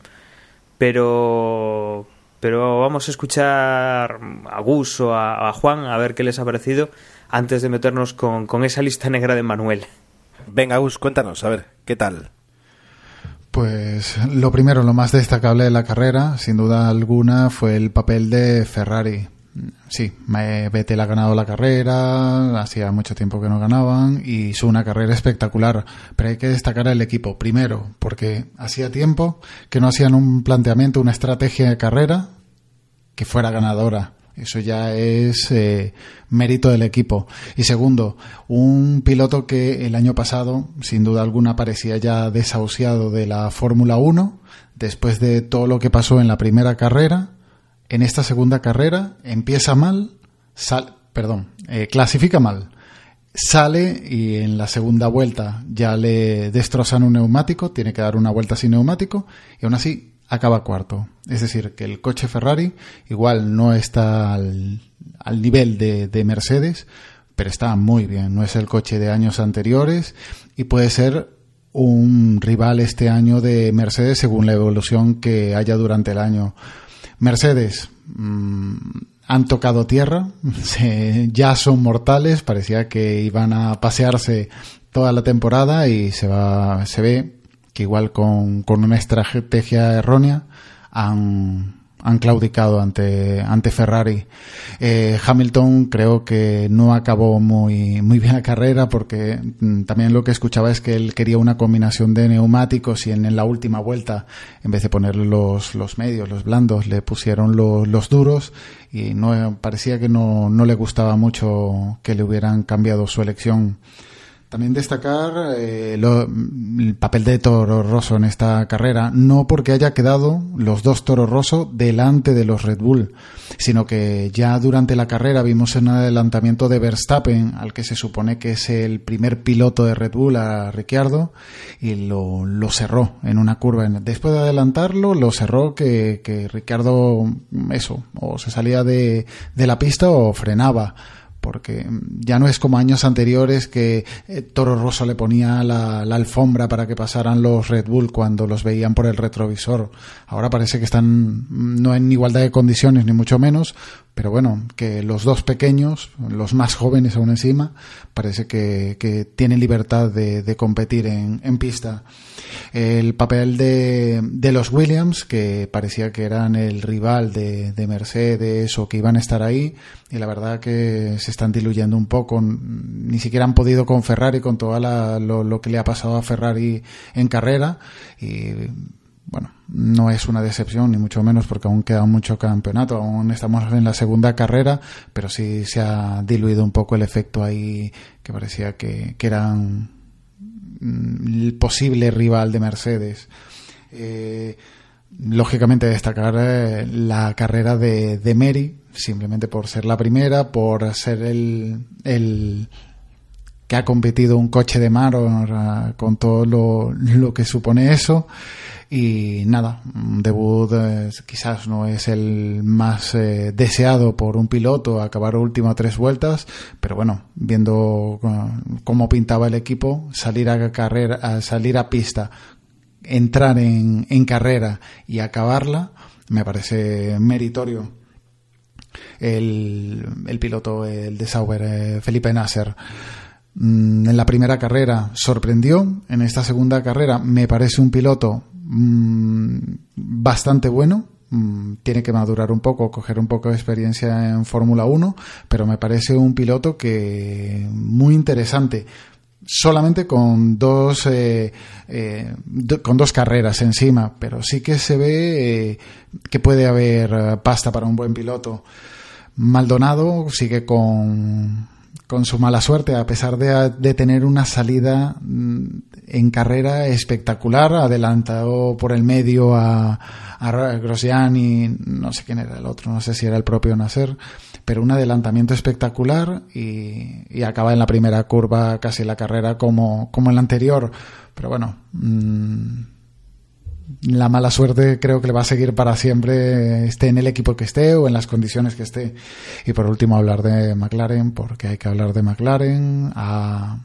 pero, pero vamos a escuchar a Gus o a, a, Juan a ver qué les ha parecido antes de meternos con, con esa lista negra de Manuel. Venga, Gus, cuéntanos, a ver, ¿qué tal? Pues lo primero, lo más destacable de la carrera, sin duda alguna, fue el papel de Ferrari sí, Vettel ha ganado la carrera, hacía mucho tiempo que no ganaban y hizo una carrera espectacular. Pero hay que destacar al equipo, primero, porque hacía tiempo que no hacían un planteamiento, una estrategia de carrera que fuera ganadora. Eso ya es eh, mérito del equipo. Y segundo, un piloto que el año pasado, sin duda alguna, parecía ya desahuciado de la Fórmula 1, después de todo lo que pasó en la primera carrera, en esta segunda carrera empieza mal, sal, perdón, eh, clasifica mal, sale y en la segunda vuelta ya le destrozan un neumático, tiene que dar una vuelta sin neumático y aún así acaba cuarto. Es decir, que el coche Ferrari igual no está al, al nivel de, de Mercedes, pero está muy bien, no es el coche de años anteriores y puede ser un rival este año de Mercedes según la evolución que haya durante el año. Mercedes mmm, han tocado tierra, se, ya son mortales, parecía que iban a pasearse toda la temporada y se va, se ve que igual con, con una estrategia errónea han, han claudicado ante, ante Ferrari. Eh, Hamilton creo que no acabó muy, muy bien la carrera porque mm, también lo que escuchaba es que él quería una combinación de neumáticos y en, en la última vuelta, en vez de poner los, los medios, los blandos, le pusieron los, los duros y no, parecía que no, no le gustaba mucho que le hubieran cambiado su elección. También destacar eh, lo, el papel de Toro Rosso en esta carrera, no porque haya quedado los dos Toro Rosso delante de los Red Bull, sino que ya durante la carrera vimos un adelantamiento de Verstappen, al que se supone que es el primer piloto de Red Bull, a Ricciardo, y lo, lo cerró en una curva. Después de adelantarlo, lo cerró que, que Ricciardo, eso, o se salía de, de la pista o frenaba porque ya no es como años anteriores que eh, Toro Rosso le ponía la, la, alfombra para que pasaran los Red Bull cuando los veían por el retrovisor. Ahora parece que están no en igualdad de condiciones ni mucho menos, pero bueno, que los dos pequeños, los más jóvenes aún encima, parece que, que tienen libertad de, competir en, en, pista. El papel de, de, los Williams, que parecía que eran el rival de, de, Mercedes o que iban a estar ahí, y la verdad que se están diluyendo un poco. Ni siquiera han podido con Ferrari, con todo lo, lo que le ha pasado a Ferrari en carrera, y bueno, no es una decepción, ni mucho menos, porque aún queda mucho campeonato, aún estamos en la segunda carrera, pero sí se ha diluido un poco el efecto ahí que parecía que, que eran el posible rival de Mercedes. Eh, lógicamente destacar eh, la carrera de, de Mary, simplemente por ser la primera, por ser el, el que ha competido un coche de mar con todo lo, que supone eso y nada, debut eh, quizás no es el más eh, deseado por un piloto, acabar último tres vueltas, pero bueno, viendo uh, cómo pintaba el equipo, salir a carrera, a salir a pista, entrar en, en carrera y acabarla, me parece meritorio. El, el piloto, el de Sauber, eh, Felipe Nasser, mm, en la primera carrera sorprendió, en esta segunda carrera me parece un piloto Mm, bastante bueno. Mm, tiene que madurar un poco, coger un poco de experiencia en Fórmula 1, pero me parece un piloto que muy interesante solamente con dos eh, eh, con dos carreras encima pero sí que se ve eh, que puede haber pasta para un buen piloto Maldonado sigue con con su mala suerte, a pesar de, tener una salida mm, en carrera espectacular, adelantado por el medio a, a y no sé quién era el otro, no sé si era el propio Nasser, pero un adelantamiento espectacular y, acaba en la primera curva casi la carrera como, como el anterior. Pero bueno, mmm, la mala suerte creo que le va a seguir para siempre, esté en el equipo que esté o en las condiciones que esté. Y por último hablar de McLaren, porque hay que hablar de McLaren. Ha,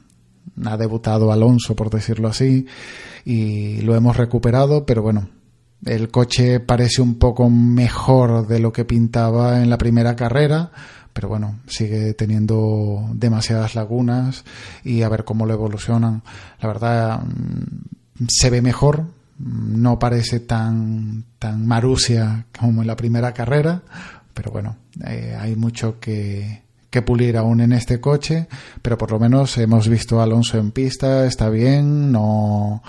debutado Alonso, por decirlo así, y lo hemos recuperado, pero bueno, el coche parece un poco mejor de lo que pintaba en la primera carrera, pero bueno, sigue teniendo demasiadas lagunas y a ver cómo lo evolucionan. La verdad, mm, se ve mejor, no parece tan, tan marusia como en la primera carrera, pero bueno, eh, hay mucho que, que pulir aún en este coche, pero por lo menos hemos visto a Alonso en pista, está bien, no,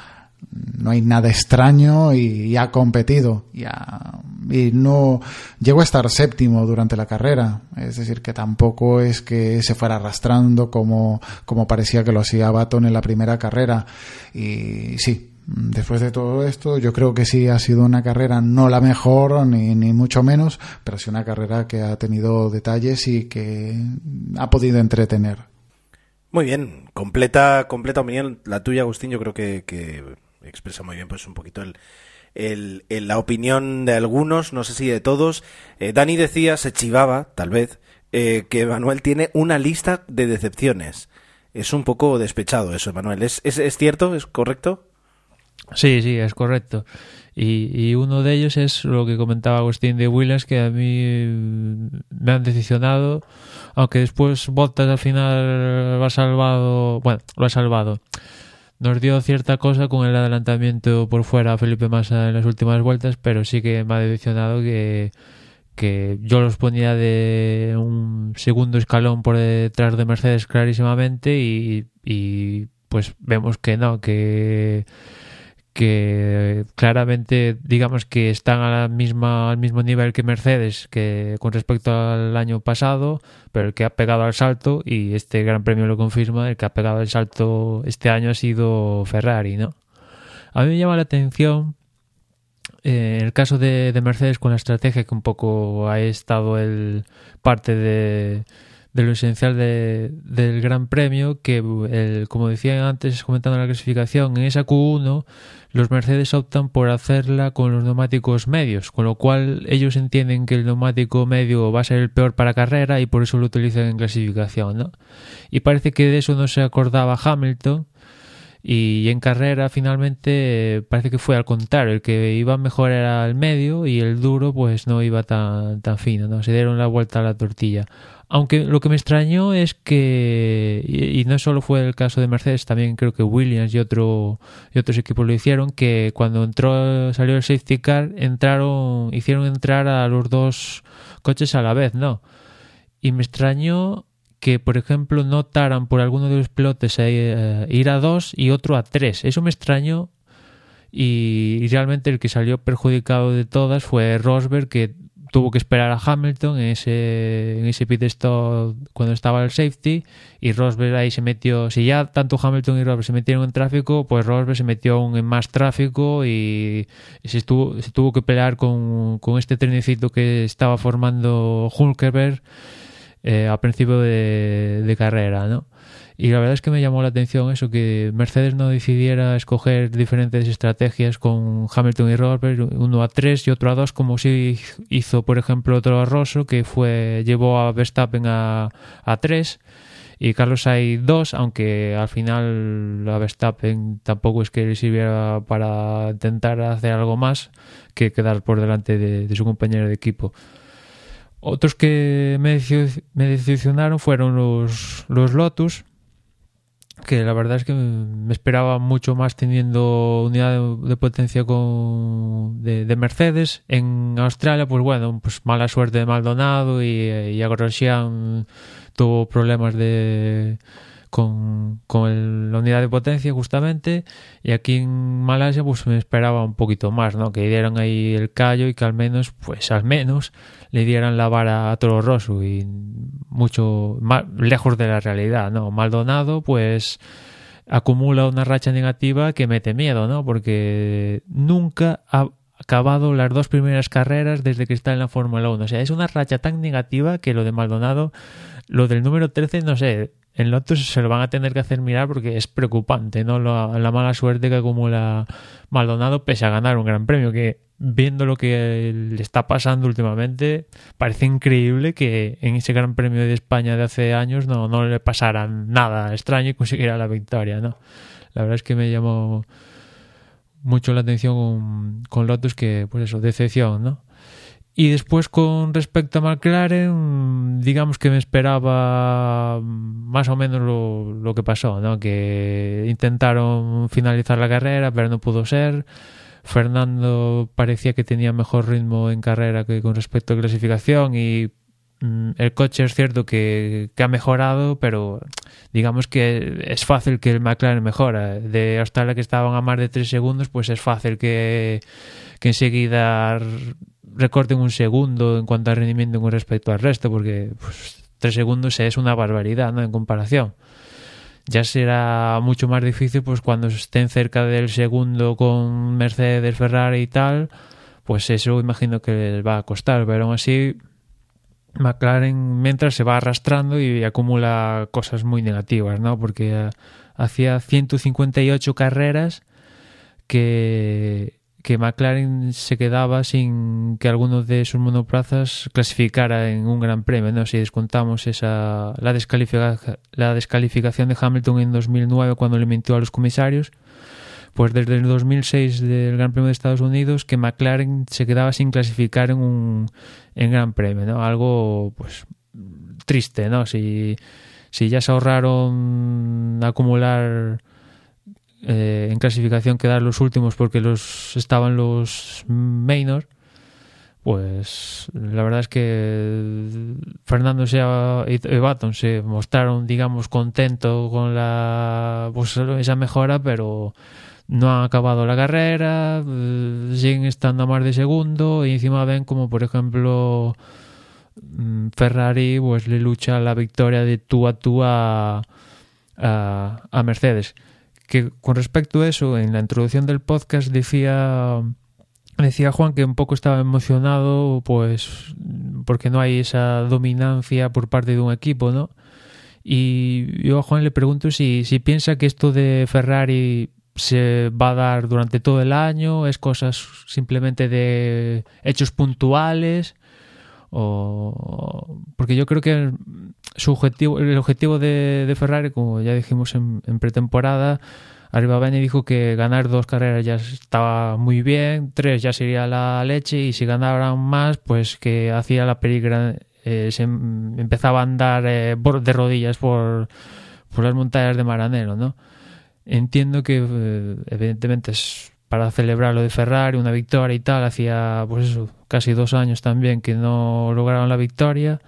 no hay nada extraño y, ha competido. Y, y, no llegó a estar séptimo durante la carrera es decir que tampoco es que se fuera arrastrando como, como parecía que lo hacía Baton en la primera carrera. Y sí después de todo esto, yo creo que sí ha sido una carrera no la mejor, ni, ni mucho menos, pero sí una carrera que ha tenido detalles y que ha podido entretener. Muy bien, completa, completa opinión la tuya, Agustín. Yo creo que, que expresa muy bien, pues un poquito el, el, la opinión de algunos, no sé si de todos. Eh, Dani decía, se chivaba, tal vez, eh, que Manuel tiene una lista de decepciones. Es un poco despechado eso, Manuel. ¿Es, es, es cierto? ¿Es correcto? Sí, sí, es correcto. Y, y, uno de ellos es lo que comentaba Agustín de Williams, que a mí me han decepcionado, aunque después Bottas al final lo ha salvado, bueno, lo ha salvado. Nos dio cierta cosa con el adelantamiento por fuera a Felipe Massa en las últimas vueltas, pero sí que me ha decepcionado que, que yo los ponía de un segundo escalón por detrás de Mercedes clarísimamente y pues vemos que no, que que claramente digamos que están a la misma, al mismo nivel que Mercedes que con respecto al año pasado, pero el que ha pegado al salto, y este gran premio lo confirma, el que ha pegado el salto este año ha sido Ferrari, ¿no? A mí me llama la atención eh, en el caso de, de, Mercedes con la estrategia que un poco ha estado el parte de, de lo esencial de, del Gran Premio, que el, como decía antes comentando la clasificación, en esa Q1 los Mercedes optan por hacerla con los neumáticos medios, con lo cual ellos entienden que el neumático medio va a ser el peor para carrera y por eso lo utilizan en clasificación, ¿no? Y parece que de eso no se acordaba Hamilton y en carrera finalmente parece que fue al contrario, el que iba mejor era el medio y el duro pues no iba tan, tan fino, ¿no? Se dieron la vuelta a la tortilla. Aunque lo que me extrañó es que, y, no solo fue el caso de Mercedes, también creo que Williams y, otro, y otros equipos lo hicieron, que cuando entró, salió el safety car, entraron, hicieron entrar a los dos coches a la vez, ¿no? Y me extrañó que, por ejemplo, no taran por alguno de los pilotos eh, ir a dos y otro a tres. Eso me extrañó y, realmente el que salió perjudicado de todas fue Rosberg, que tuvo que esperar a Hamilton en ese, en ese pit stop cuando estaba el safety y Rosberg ahí se metió, si ya tanto Hamilton y Rosberg se metieron en tráfico, pues Rosberg se metió aún en más tráfico y, se, estuvo, se tuvo que pelear con, con este trenecito que estaba formando Hulkenberg eh, a principio de, carrera, ¿no? Y la verdad es que me llamó la atención eso, que Mercedes no decidiera escoger diferentes estrategias con Hamilton y Rosberg, uno a tres y otro a dos, como si hizo, por ejemplo, otro Rosso, que fue llevó a Verstappen a, a tres y Carlos hay dos, aunque al final a Verstappen tampoco es que le sirviera para intentar hacer algo más que quedar por delante de, de su compañero de equipo. Otros que me, me decepcionaron fueron los, Lotus, que la verdad es que me esperaba mucho más teniendo unidad de, potencia con de, de, Mercedes. En Australia, pues bueno, pues mala suerte de Maldonado y, y a Grosjean tuvo problemas de con, con el, la unidad de potencia justamente y aquí en Malasia pues me esperaba un poquito más, ¿no? Que dieran ahí el callo y que al menos, pues al menos le dieran la vara a Toro Rosso y mucho más lejos de la realidad, ¿no? Maldonado pues acumula una racha negativa que mete miedo, ¿no? Porque nunca ha acabado las dos primeras carreras desde que está en la Fórmula 1. O sea, es una racha tan negativa que lo de Maldonado, lo del número 13, no sé, en Lotus se lo van a tener que hacer mirar porque es preocupante, ¿no? La, la, mala suerte que acumula Maldonado pese a ganar un gran premio, que viendo lo que le está pasando últimamente, parece increíble que en ese gran premio de España de hace años no, no le pasara nada extraño y consiguiera la victoria, ¿no? La verdad es que me llamó mucho la atención con, con Lotus que, pues eso, decepción, ¿no? Y después con respecto a McLaren, digamos que me esperaba más o menos lo, lo, que pasó, ¿no? Que intentaron finalizar la carrera, pero no pudo ser. Fernando parecía que tenía mejor ritmo en carrera que con respecto a clasificación y mm, el coche es cierto que, que, ha mejorado, pero digamos que es fácil que el McLaren mejora. De Australia que estaban a más de 3 segundos, pues es fácil que, que enseguida recorten un segundo en cuanto a rendimiento con respecto al resto, porque pues, tres segundos es una barbaridad ¿no? en comparación. Ya será mucho más difícil pues cuando estén cerca del segundo con Mercedes, Ferrari y tal, pues eso imagino que les va a costar, pero aún así McLaren mientras se va arrastrando y acumula cosas muy negativas, ¿no? Porque hacía 158 carreras que que McLaren se quedaba sin que alguno de sus monoplazas clasificara en un gran premio, ¿no? Si descontamos esa la, descalifica, la descalificación de Hamilton en 2009 cuando le mintió a los comisarios, pues desde el 2006 del Gran Premio de Estados Unidos que McLaren se quedaba sin clasificar en un en Gran Premio, ¿no? Algo pues triste, ¿no? Si si ya se ahorraron acumular eh, en clasificación quedar los últimos porque los estaban los Maynor pues la verdad es que Fernando y Baton se mostraron digamos contentos con la pues, esa mejora pero no han acabado la carrera eh, siguen estando a más de segundo y encima ven como por ejemplo mm, Ferrari pues le lucha la victoria de tú a tú a, a Mercedes que con respecto a eso, en la introducción del podcast decía decía Juan que un poco estaba emocionado pues porque no hay esa dominancia por parte de un equipo, ¿no? Y yo a Juan le pregunto si, si piensa que esto de Ferrari se va a dar durante todo el año, es cosas simplemente de hechos puntuales o porque yo creo que su objetivo, el objetivo de, Ferrari, como ya dijimos en, pretemporada, Arriba Bene dijo que ganar dos carreras ya estaba muy bien, tres ya sería la leche y si ganaran más, pues que hacía la peligra, eh, se empezaba a andar eh, de rodillas por, por las montañas de Maranelo, ¿no? Entiendo que eh, evidentemente es para celebrar lo de Ferrari, una victoria y tal, hacía pues eso, casi dos años también que no lograron la victoria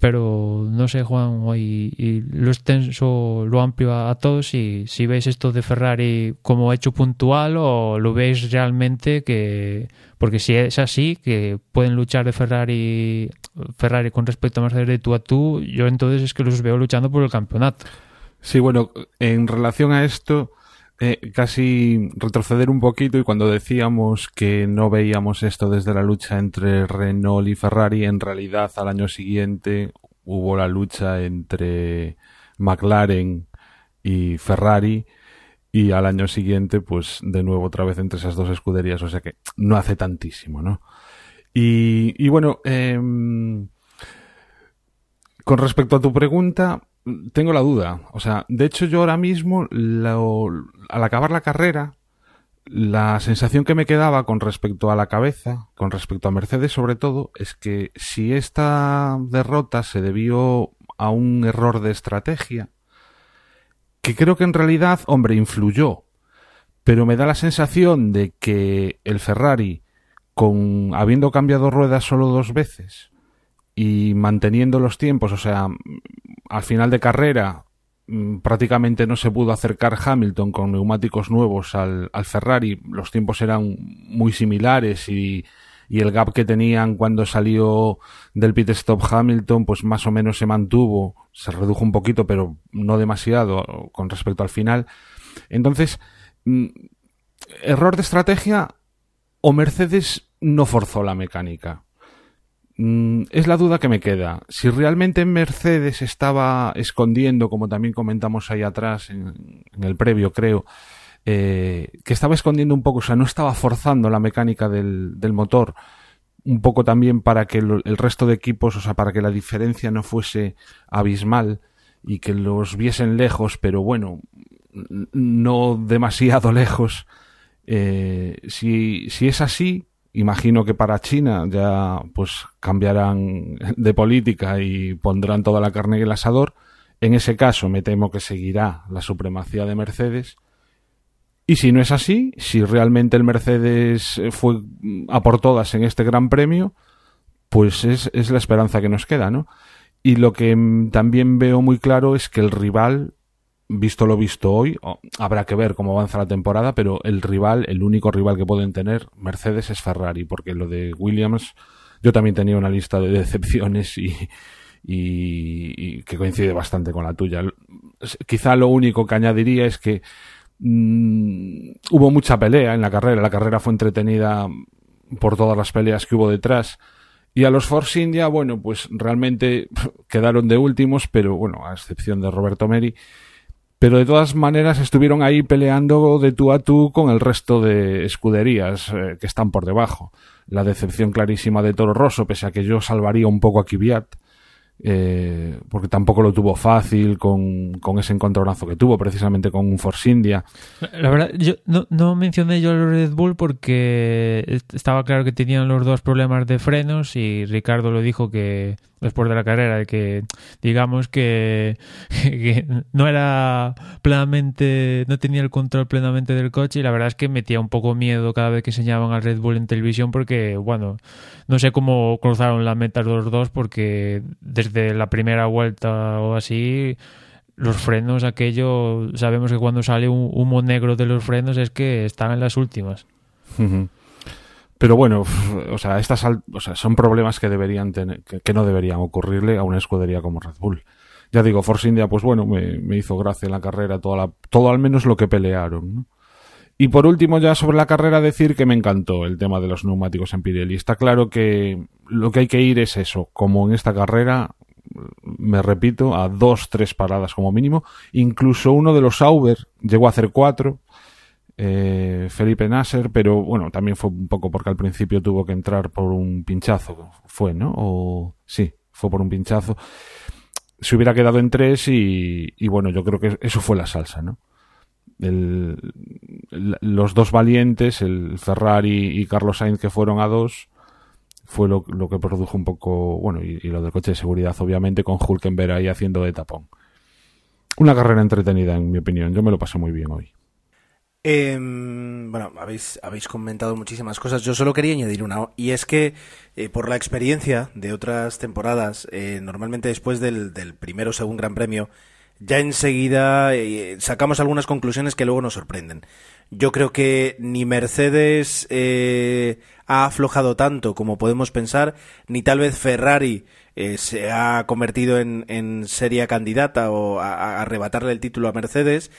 pero no sé Juan hoy y lo extenso lo amplio a, a, todos y si veis esto de Ferrari como hecho puntual o lo veis realmente que porque si es así que pueden luchar de Ferrari Ferrari con respecto a Mercedes de tú a tú yo entonces es que los veo luchando por el campeonato. Sí bueno en relación a esto eh, casi retroceder un poquito y cuando decíamos que no veíamos esto desde la lucha entre Renault y Ferrari, en realidad al año siguiente hubo la lucha entre McLaren y Ferrari y al año siguiente pues de nuevo otra vez entre esas dos escuderías, o sea que no hace tantísimo, ¿no? Y, y bueno, eh, con respecto a tu pregunta, tengo la duda. O sea, de hecho yo ahora mismo, al acabar la carrera, la sensación que me quedaba con respecto a la cabeza, con respecto a Mercedes sobre todo, es que si esta derrota se debió a un error de estrategia, que creo que en realidad, hombre, influyó, pero me da la sensación de que el Ferrari, con habiendo cambiado ruedas solo dos veces y manteniendo los tiempos, o sea, al final de carrera mm, prácticamente no se pudo acercar Hamilton con neumáticos nuevos al, al Ferrari, los tiempos eran muy similares y, y, el gap que tenían cuando salió del pit stop Hamilton pues más o menos se mantuvo, se redujo un poquito pero no demasiado con respecto al final. Entonces, mm, error de estrategia o Mercedes no forzó la mecánica. Mm, es la duda que me queda. Si realmente Mercedes estaba escondiendo, como también comentamos ahí atrás en, el previo, creo, eh, que estaba escondiendo un poco, o sea, no estaba forzando la mecánica del, motor, un poco también para que el, resto de equipos, o sea, para que la diferencia no fuese abismal y que los viesen lejos, pero bueno, no demasiado lejos. Eh, si es así, imagino que para China ya pues cambiarán de política y pondrán toda la carne en el asador. En ese caso me temo que seguirá la supremacía de Mercedes. Y si no es así, si realmente el Mercedes fue a por todas en este gran premio, pues es, es la esperanza que nos queda, ¿no? Y lo que también veo muy claro es que el rival visto lo visto hoy, habrá que ver cómo avanza la temporada, pero el rival, el único rival que pueden tener Mercedes es Ferrari, porque lo de Williams, yo también tenía una lista de decepciones y, y, que coincide bastante con la tuya. Quizá lo único que añadiría es que mmm, hubo mucha pelea en la carrera, la carrera fue entretenida por todas las peleas que hubo detrás. Y a los Force India, bueno, pues realmente quedaron de últimos, pero bueno, a excepción de Roberto Meri, pero de todas maneras estuvieron ahí peleando de tú a tú con el resto de escuderías eh, que están por debajo. La decepción clarísima de Toro Rosso, pese a que yo salvaría un poco a Kvyat, eh, porque tampoco lo tuvo fácil con, ese encontronazo que tuvo, precisamente con un Force India. La verdad, yo no, no mencioné yo el Red Bull porque estaba claro que tenían los dos problemas de frenos y Ricardo lo dijo que después de la carrera, de que digamos que, no era plenamente, no tenía el control plenamente del coche y la verdad es que metía un poco miedo cada vez que enseñaban al Red Bull en televisión porque, bueno, no sé cómo cruzaron la meta los dos porque desde la primera vuelta o así los frenos, aquello, sabemos que cuando sale un humo negro de los frenos es que están en las últimas. Pero bueno, o sea, estas o sea, son problemas que deberían tener, que, no deberían ocurrirle a una escudería como Red Bull. Ya digo, Force India, pues bueno, me, hizo gracia en la carrera toda la, todo al menos lo que pelearon. Y por último, ya sobre la carrera, decir que me encantó el tema de los neumáticos en Pirelli. Está claro que lo que hay que ir es eso, como en esta carrera, me repito, a dos, tres paradas como mínimo. Incluso uno de los Sauber llegó a hacer cuatro eh, Felipe Nasser, pero bueno, también fue un poco porque al principio tuvo que entrar por un pinchazo, fue, ¿no? O sí, fue por un pinchazo. Se hubiera quedado en tres y, y bueno, yo creo que eso fue la salsa, ¿no? El, los dos valientes, el Ferrari y Carlos Sainz que fueron a dos, fue lo, lo que produjo un poco, bueno, y, y, lo del coche de seguridad, obviamente, con Hulkenberg ahí haciendo de tapón. Una carrera entretenida, en mi opinión. Yo me lo pasé muy bien hoy. Eh, bueno, habéis, habéis comentado muchísimas cosas. Yo solo quería añadir una, y es que eh, por la experiencia de otras temporadas, eh, normalmente después del, del primero o segundo Gran Premio, ya enseguida eh, sacamos algunas conclusiones que luego nos sorprenden. Yo creo que ni Mercedes eh, ha aflojado tanto como podemos pensar, ni tal vez Ferrari eh, se ha convertido en, en seria candidata o a, a arrebatarle el título a Mercedes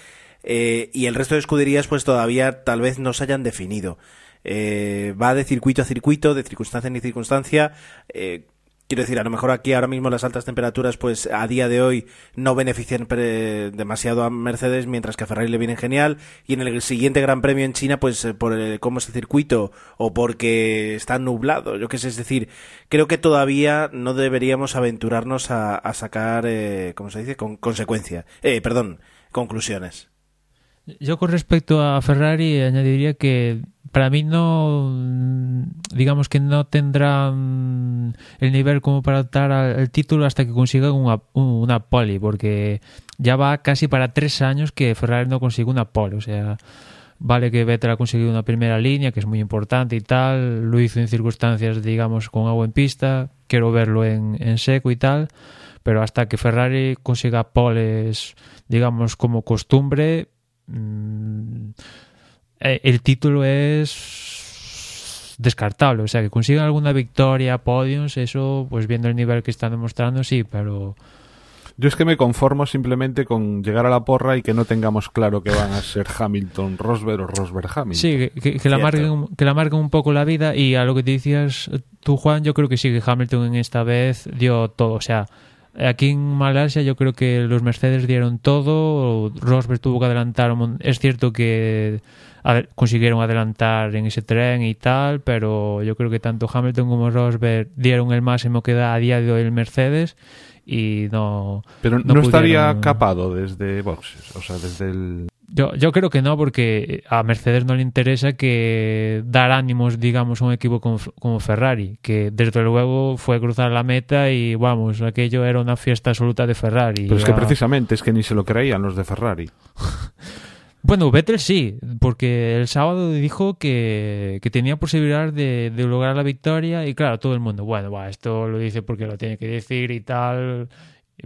eh, y el resto de escuderías pues todavía tal vez no se hayan definido. Eh, va de circuito a circuito, de circunstancia en circunstancia. Eh, Quiero decir, a lo mejor aquí ahora mismo las altas temperaturas, pues a día de hoy no benefician demasiado a Mercedes, mientras que a Ferrari le vienen genial. Y en el siguiente Gran Premio en China, pues eh, por el, cómo es el circuito o porque está nublado, yo qué sé. Es decir, creo que todavía no deberíamos aventurarnos a, sacar, eh, ¿cómo se dice? Con consecuencia. Eh, perdón, conclusiones. Yo con respecto a Ferrari añadiría que para mí no, digamos que no tendrán el nivel como para optar al título hasta que consigan una, una poli, porque ya va casi para tres años que Ferrari no consigue una poli, o sea, vale que Vettel ha conseguido una primera línea, que es muy importante y tal, lo hizo en circunstancias, digamos, con agua en pista, quiero verlo en, en seco y tal, pero hasta que Ferrari consiga poles, digamos, como costumbre, mmm, eh, el título es descartable. O sea, que consigan alguna victoria, podiums, eso, pues viendo el nivel que están demostrando, sí, pero... Yo es que me conformo simplemente con llegar a la porra y que no tengamos claro que van a ser Hamilton, Rosberg o Rosberg Hamilton. Sí, que, la marquen, que la marquen un poco la vida y a lo que te decías tú, Juan, yo creo que sí, que Hamilton en esta vez dio todo. O sea, aquí en Malasia yo creo que los Mercedes dieron todo, Rosberg tuvo que adelantar. Es cierto que consiguieron adelantar en ese tren y tal, pero yo creo que tanto Hamilton como Rosberg dieron el máximo que da a día de hoy el Mercedes y no. Pero no, estaría capado desde boxes, o sea, desde el. Yo, yo creo que no, porque a Mercedes no le interesa que dar ánimos, digamos, a un equipo como, como, Ferrari, que desde luego fue cruzar la meta y vamos, aquello era una fiesta absoluta de Ferrari. Pero es que precisamente es que ni se lo creían los de Ferrari. Bueno, Vettel sí, porque el sábado dijo que, tenía posibilidad de, lograr la victoria y claro, todo el mundo, bueno, va, esto lo dice porque lo tiene que decir y tal,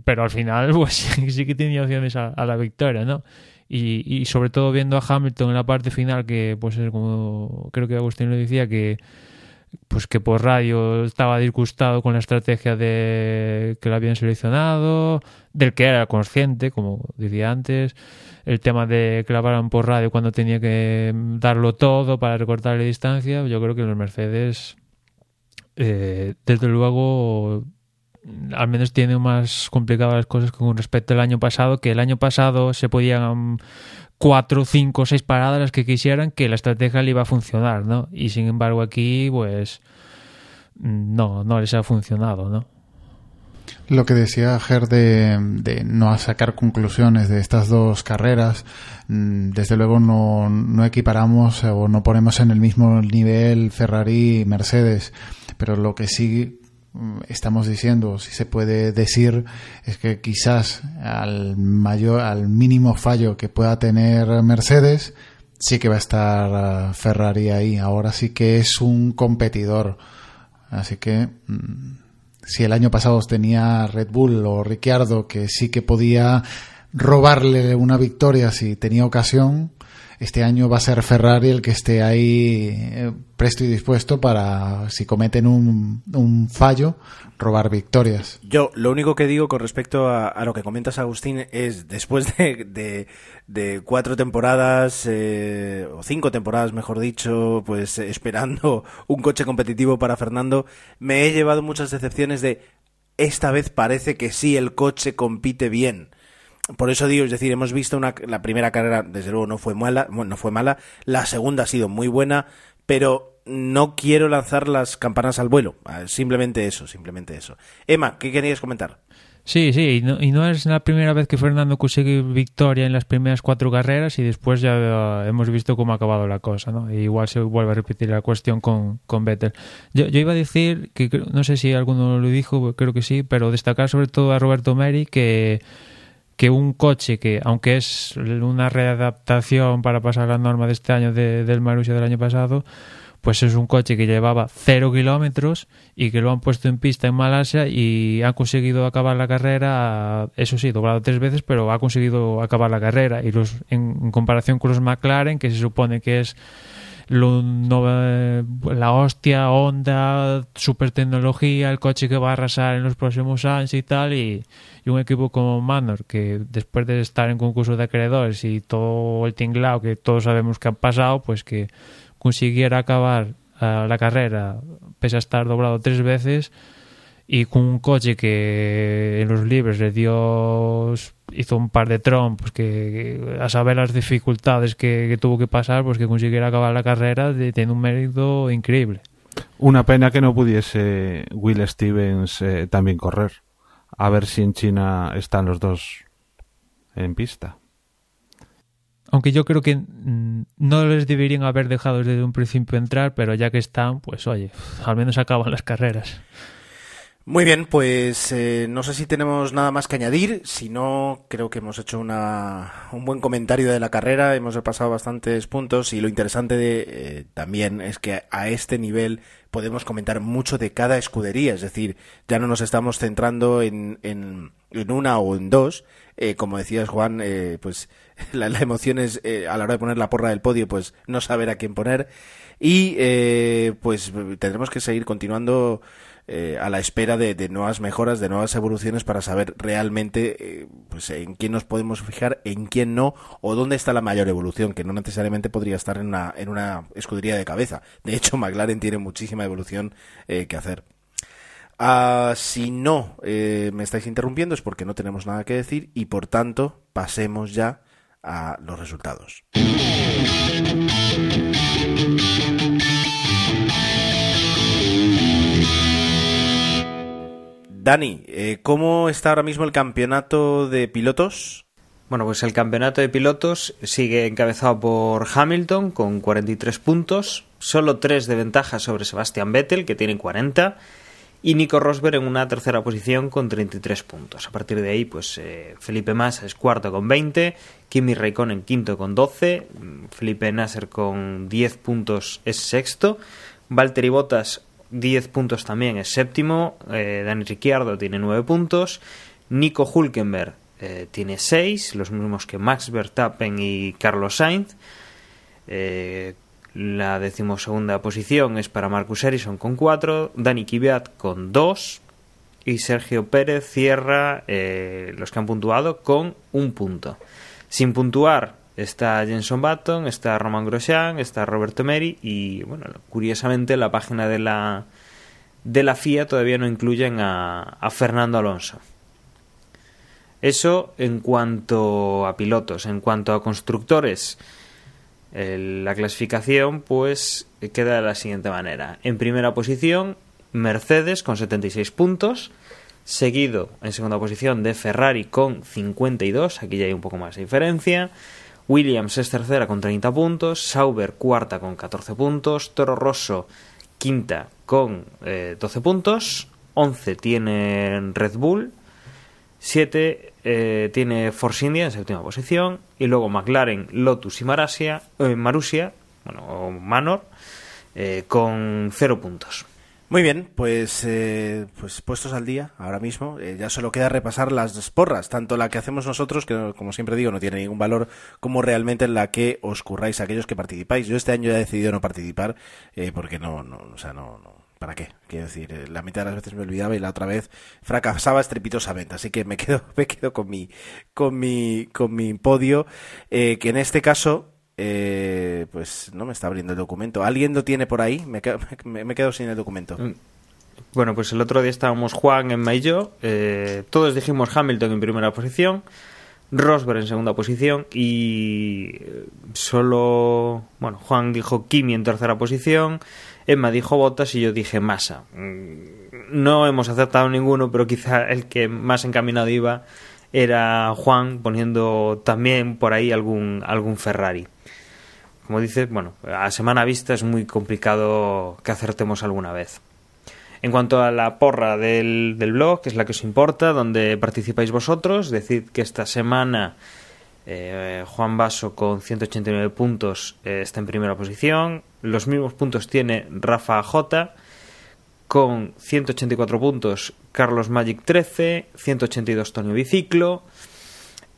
pero al final pues sí que tenía opciones a, la victoria, ¿no? Y, y, sobre todo viendo a Hamilton en la parte final, que pues es como creo que Agustín lo decía, que pues que por radio estaba disgustado con la estrategia de que lo habían seleccionado, del que era consciente, como decía antes, el tema de que por radio cuando tenía que darlo todo para recortar la distancia, yo creo que los Mercedes, eh, desde luego, al menos tienen más complicadas las cosas con respecto al año pasado, que el año pasado se podían cuatro, cinco, seis paradas las que quisieran que la estrategia le iba a funcionar, ¿no? Y sin embargo aquí, pues, no, no les ha funcionado, ¿no? Lo que decía Ger de, de, no sacar conclusiones de estas dos carreras, mm, desde luego no, no equiparamos o no ponemos en el mismo nivel Ferrari y Mercedes, pero lo que sí estamos diciendo, si se puede decir, es que quizás al mayor, al mínimo fallo que pueda tener Mercedes, sí que va a estar ah, Ferrari ahí. Ahora sí que es un competidor. Así que mm, si el año pasado tenía Red Bull o Ricciardo que sí que podía robarle una victoria si tenía ocasión, este año va a ser Ferrari el que esté ahí eh, presto y dispuesto para, si cometen un, un fallo, robar victorias. Yo lo único que digo con respecto a, lo que comentas, Agustín, es después de, de, cuatro temporadas, eh, o cinco temporadas, mejor dicho, pues esperando un coche competitivo para Fernando, me he llevado muchas decepciones de esta vez parece que sí el coche compite bien por eso digo, es decir, hemos visto una, la primera carrera, desde luego no fue mala, no fue mala, la segunda ha sido muy buena, pero no quiero lanzar las campanas al vuelo, ah, simplemente eso, simplemente eso. Emma, ¿qué querías comentar? Sí, sí, y no, y no, es la primera vez que Fernando consigue victoria en las primeras cuatro carreras y después ya uh, hemos visto cómo ha acabado la cosa, ¿no? igual se vuelve a repetir la cuestión con, con Vettel. Yo, yo, iba a decir, que no sé si alguno lo dijo, creo que sí, pero destacar sobre todo a Roberto Meri que que un coche que, aunque es una readaptación para pasar la norma de este año del Marussia del año pasado, pues es un coche que llevaba cero kilómetros y que lo han puesto en pista en Malasia y han conseguido acabar la carrera, eso sí, doblado tres veces, pero ha conseguido acabar la carrera. Y los, en comparación con los McLaren, que se supone que es la hostia, Honda, super tecnología, el coche que va a arrasar en los próximos años y tal, y, un equipo como Manor, que después de estar en concurso de acreedores y todo el tinglao que todos sabemos que han pasado, pues que consiguiera acabar eh, la carrera, pese a estar doblado tres veces, y con un coche que en los libres le dio hizo un par de trompos que a saber las dificultades que, que tuvo que pasar pues que consiguiera acabar la carrera de, tiene un mérito increíble. Una pena que no pudiese Will Stevens eh, también correr. A ver si en China están los dos en pista. Aunque yo creo que mm, no les deberían haber dejado desde un principio entrar, pero ya que están, pues oye, al menos acaban las carreras. Muy bien, pues eh, no sé si tenemos nada más que añadir. Si no, creo que hemos hecho una, un buen comentario de la carrera. Hemos repasado bastantes puntos y lo interesante de, eh, también es que a este nivel podemos comentar mucho de cada escudería. Es decir, ya no nos estamos centrando en, en, en una o en dos. Eh, como decías, Juan, eh, pues la, la, emoción es eh, a la hora de poner la porra del podio, pues no saber a quién poner. Y eh, pues tendremos que seguir continuando eh, a la espera de, de, nuevas mejoras, de nuevas evoluciones para saber realmente eh, pues en quién nos podemos fijar, en quién no, o dónde está la mayor evolución, que no necesariamente podría estar en una, en una escudería de cabeza. De hecho, McLaren tiene muchísima evolución eh, que hacer. Uh, si no me estáis interrumpiendo es porque no tenemos nada que decir y por tanto pasemos ya a los resultados. Dani, eh, ¿cómo está ahora mismo el campeonato de pilotos? Bueno, pues el campeonato de pilotos sigue encabezado por Hamilton con 43 puntos, solo 3 de ventaja sobre Sebastian Vettel, que tiene 40, y Nico Rosberg en una tercera posición con 33 puntos. A partir de ahí, pues eh, Felipe Massa es cuarto con 20, Kimi Raikkonen quinto con 12, Felipe Nasser con 10 puntos es sexto, Valtteri Bottas 10 puntos también es séptimo, eh, Dani Ricciardo tiene 9 puntos, Nico Hulkenberg eh, tiene 6, los mismos que Max Verstappen y Carlos Sainz. Eh, la decimosegunda posición es para Marcus Ericsson con 4, Dani Kvyat con 2 y Sergio Pérez cierra los que han puntuado con un punto. Sin puntuar está Jenson Button, está Roman Grosjean, está Roberto Meri y bueno, curiosamente la página de la de la FIA todavía no incluyen a, Fernando Alonso. Eso en cuanto a pilotos, en cuanto a constructores, la clasificación pues queda de la siguiente manera. En primera posición, Mercedes con 76 puntos, seguido en segunda posición de Ferrari con 52, aquí ya hay un poco más de diferencia. Williams es tercera con 30 puntos, Sauber cuarta con 14 puntos, Toro Rosso quinta con eh, 12 puntos, 11 tiene Red Bull, 7 eh, tiene Force India en séptima posición y luego McLaren, Lotus y Marasia, eh, Marusia, bueno, o Manor, eh, con 0 puntos. Muy bien, pues, eh, pues puestos al día ahora mismo, eh, ya solo queda repasar las porras, tanto la que hacemos nosotros, que como siempre digo no tiene ningún valor, como realmente la que os curráis aquellos que participáis. Yo este año he decidido no participar eh, porque no, no, o sea, no, no, ¿para qué? Quiero decir, la mitad de las veces me olvidaba y la otra vez fracasaba estrepitosamente, así que me quedo, me quedo con mi, con mi, con mi podio, que en este caso eh, pues no me está abriendo el documento. ¿Alguien lo tiene por ahí? Me, quedo, me, quedo sin el documento. Bueno, pues el otro día estábamos Juan, Emma y yo. Eh, todos dijimos Hamilton en primera posición, Rosberg en segunda posición y solo. Bueno, Juan dijo Kimi en tercera posición, Emma dijo Bottas y yo dije Massa. No hemos acertado ninguno, pero quizá el que más encaminado iba era Juan poniendo también por ahí algún, algún Ferrari como dices, bueno, a semana vista es muy complicado que acertemos alguna vez. En cuanto a la porra del, del blog, que es la que os importa, donde participáis vosotros, decid que esta semana eh, Juan Vaso con 189 puntos eh, está en primera posición. Los mismos puntos tiene Rafa J con 184 puntos, Carlos Magic 13, 182 Tonio Biciclo,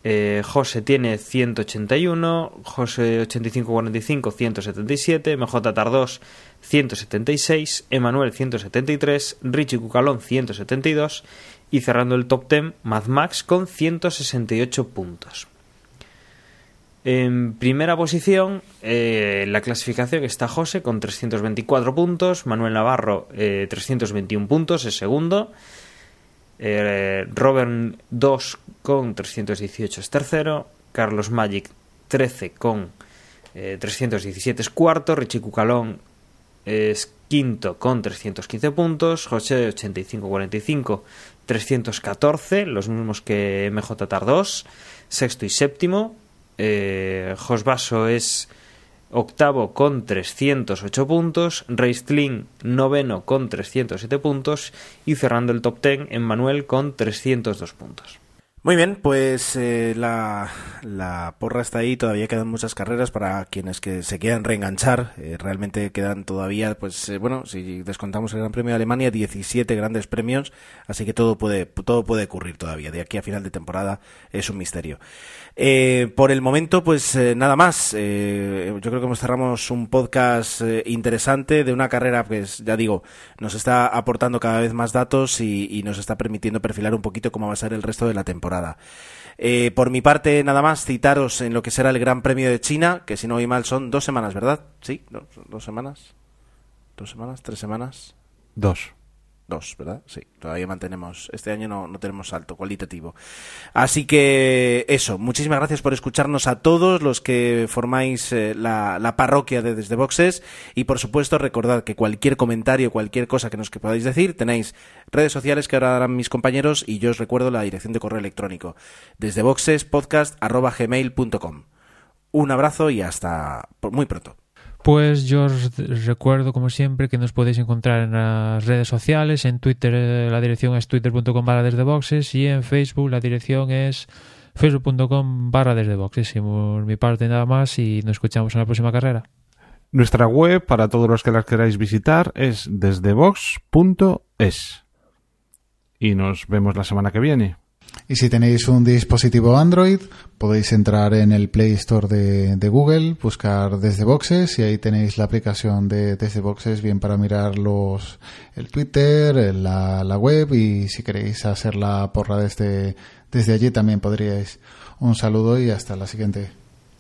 eh, José tiene 181, José 8545 177, MJ Tardós 176, Emanuel 173, Richie Cucalón 172 y cerrando el top 10 Mad Max con 168 puntos. En primera posición, eh, la clasificación está José con 324 puntos, Manuel Navarro eh, 321 puntos, es segundo, eh, Robert 2 con 318 es tercero, Carlos Magic 13 con eh, 317 es cuarto, Richie Cucalón es quinto con 315 puntos, José 85-45 314, los mismos que MJ Tar 2, sexto y séptimo, eh, Josbaso es octavo con 308 puntos, Reistlin noveno con 307 puntos y cerrando el top ten en Manuel con 302 puntos. Muy bien, pues eh, la, la, porra está ahí, todavía quedan muchas carreras para quienes que se quieran reenganchar, eh, realmente quedan todavía, pues eh, bueno, si descontamos el Gran Premio de Alemania, 17 grandes premios, así que todo puede, todo puede ocurrir todavía, de aquí a final de temporada es un misterio. Eh, por el momento, pues eh, nada más. Eh, yo creo que cerramos un podcast eh, interesante de una carrera, pues ya digo, nos está aportando cada vez más datos y, nos está permitiendo perfilar un poquito cómo va a ser el resto de la temporada. Por mi parte, nada más citaros en lo que será el Gran Premio de China, que si no oí mal son dos semanas, ¿verdad? Sí, dos semanas. ¿Dos semanas? ¿Tres semanas? Dos. Dos, ¿verdad? Sí, todavía mantenemos. Este año no, no tenemos salto cualitativo. Así que eso, muchísimas gracias por escucharnos a todos los que formáis eh, la, la, parroquia de Desde Boxes. Y por supuesto, recordad que cualquier comentario, cualquier cosa que nos que podáis decir, tenéis redes sociales que ahora darán mis compañeros y yo os recuerdo la dirección de correo electrónico. Desde boxespodcast.gmail.com. Un abrazo y hasta muy pronto. Pues yo os recuerdo, como siempre, que nos podéis encontrar en las redes sociales. En Twitter eh, la dirección es twitter.com barra desde boxes y en Facebook la dirección es facebook.com barra desde boxes. Y por mi parte nada más y nos escuchamos en la próxima carrera. Nuestra web, para todos los que las queráis visitar, es desdebox.es. Y nos vemos la semana que viene. Y si tenéis un dispositivo Android, podéis entrar en el Play Store de, de, Google, buscar Desde Boxes y ahí tenéis la aplicación de Desde Boxes bien para mirar los, el Twitter, la, la web y si queréis hacer la porra desde, desde allí también podríais. Un saludo y hasta la siguiente.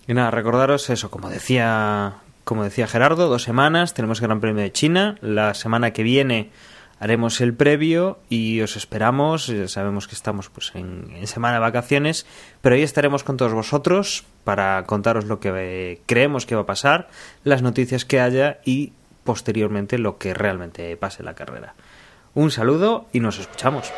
Y nada, recordaros eso, como decía, como decía Gerardo, dos semanas, tenemos el Gran Premio de China, la semana que viene haremos el previo y os esperamos. Sabemos que estamos pues en, en, semana de vacaciones, pero ahí estaremos con todos vosotros para contaros lo que eh, creemos que va a pasar, las noticias que haya y posteriormente lo que realmente pase en la carrera. Un saludo y nos escuchamos.